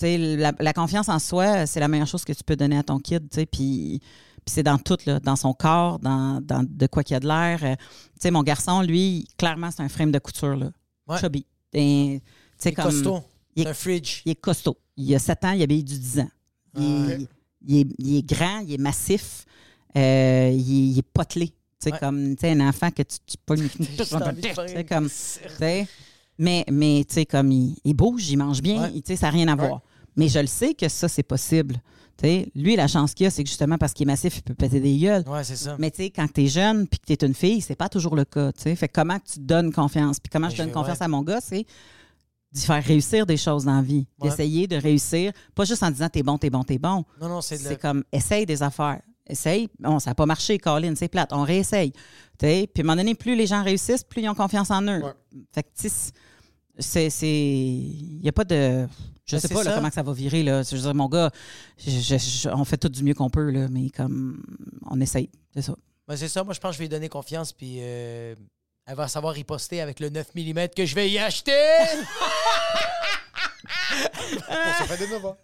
la, la confiance en soi, c'est la meilleure chose que tu peux donner à ton kid. Puis c'est dans tout, là, dans son corps, dans, dans de quoi qu'il y a de l'air. Euh, Tu sais, mon garçon, lui, clairement, c'est un frame de couture. Là. Ouais. Chubby. Et, Il est comme- costaud. il est- un fridge. il est costaud. Il a 7 ans, il habille du 10 ans. Il, est, il est- il est grand, il est massif, euh, il, est, potelé. Tu sais, Ouais. comme un enfant que tu, tu pognes une comme. Mais, mais tu sais, comme il, il bouge, il mange bien, Ouais. il- sais, ça n'a rien à voir. Mais je le sais que ça, c'est possible. Tu sais, lui, la chance qu'il a, c'est que justement parce qu'il est massif, il peut péter des gueules. Ouais, c'est ça. Mais tu sais, quand tu es jeune puis que tu es une fille, c'est pas toujours le cas. tu sais. Fait comment tu te donnes confiance? Puis comment je Mais donne je- confiance ouais. à mon gars, c'est d'y faire réussir des choses dans la vie. Ouais. D'essayer de réussir, pas juste en disant t'es bon, t'es bon, t'es bon. Non, non, c'est de C'est comme essaye des affaires. Essaye. Bon, ça n'a pas marché, Colin, c'est plate. On réessaye. Puis à un moment donné, plus les gens réussissent, plus ils ont confiance en eux. Ouais. Fait que, tu sais, c'est. c'est- Il n'y a pas de. Je Ben, sais pas là, comment que ça va virer. Là. Je veux dire, mon gars, je- je- je- on fait tout du mieux qu'on peut, là, mais comme on essaye. C'est ça. Ben, c'est ça. Moi, je pense que je vais lui donner confiance, puis euh, elle va savoir riposter avec le 9 mm que je vais y acheter. Pour ça fait des 9 ans.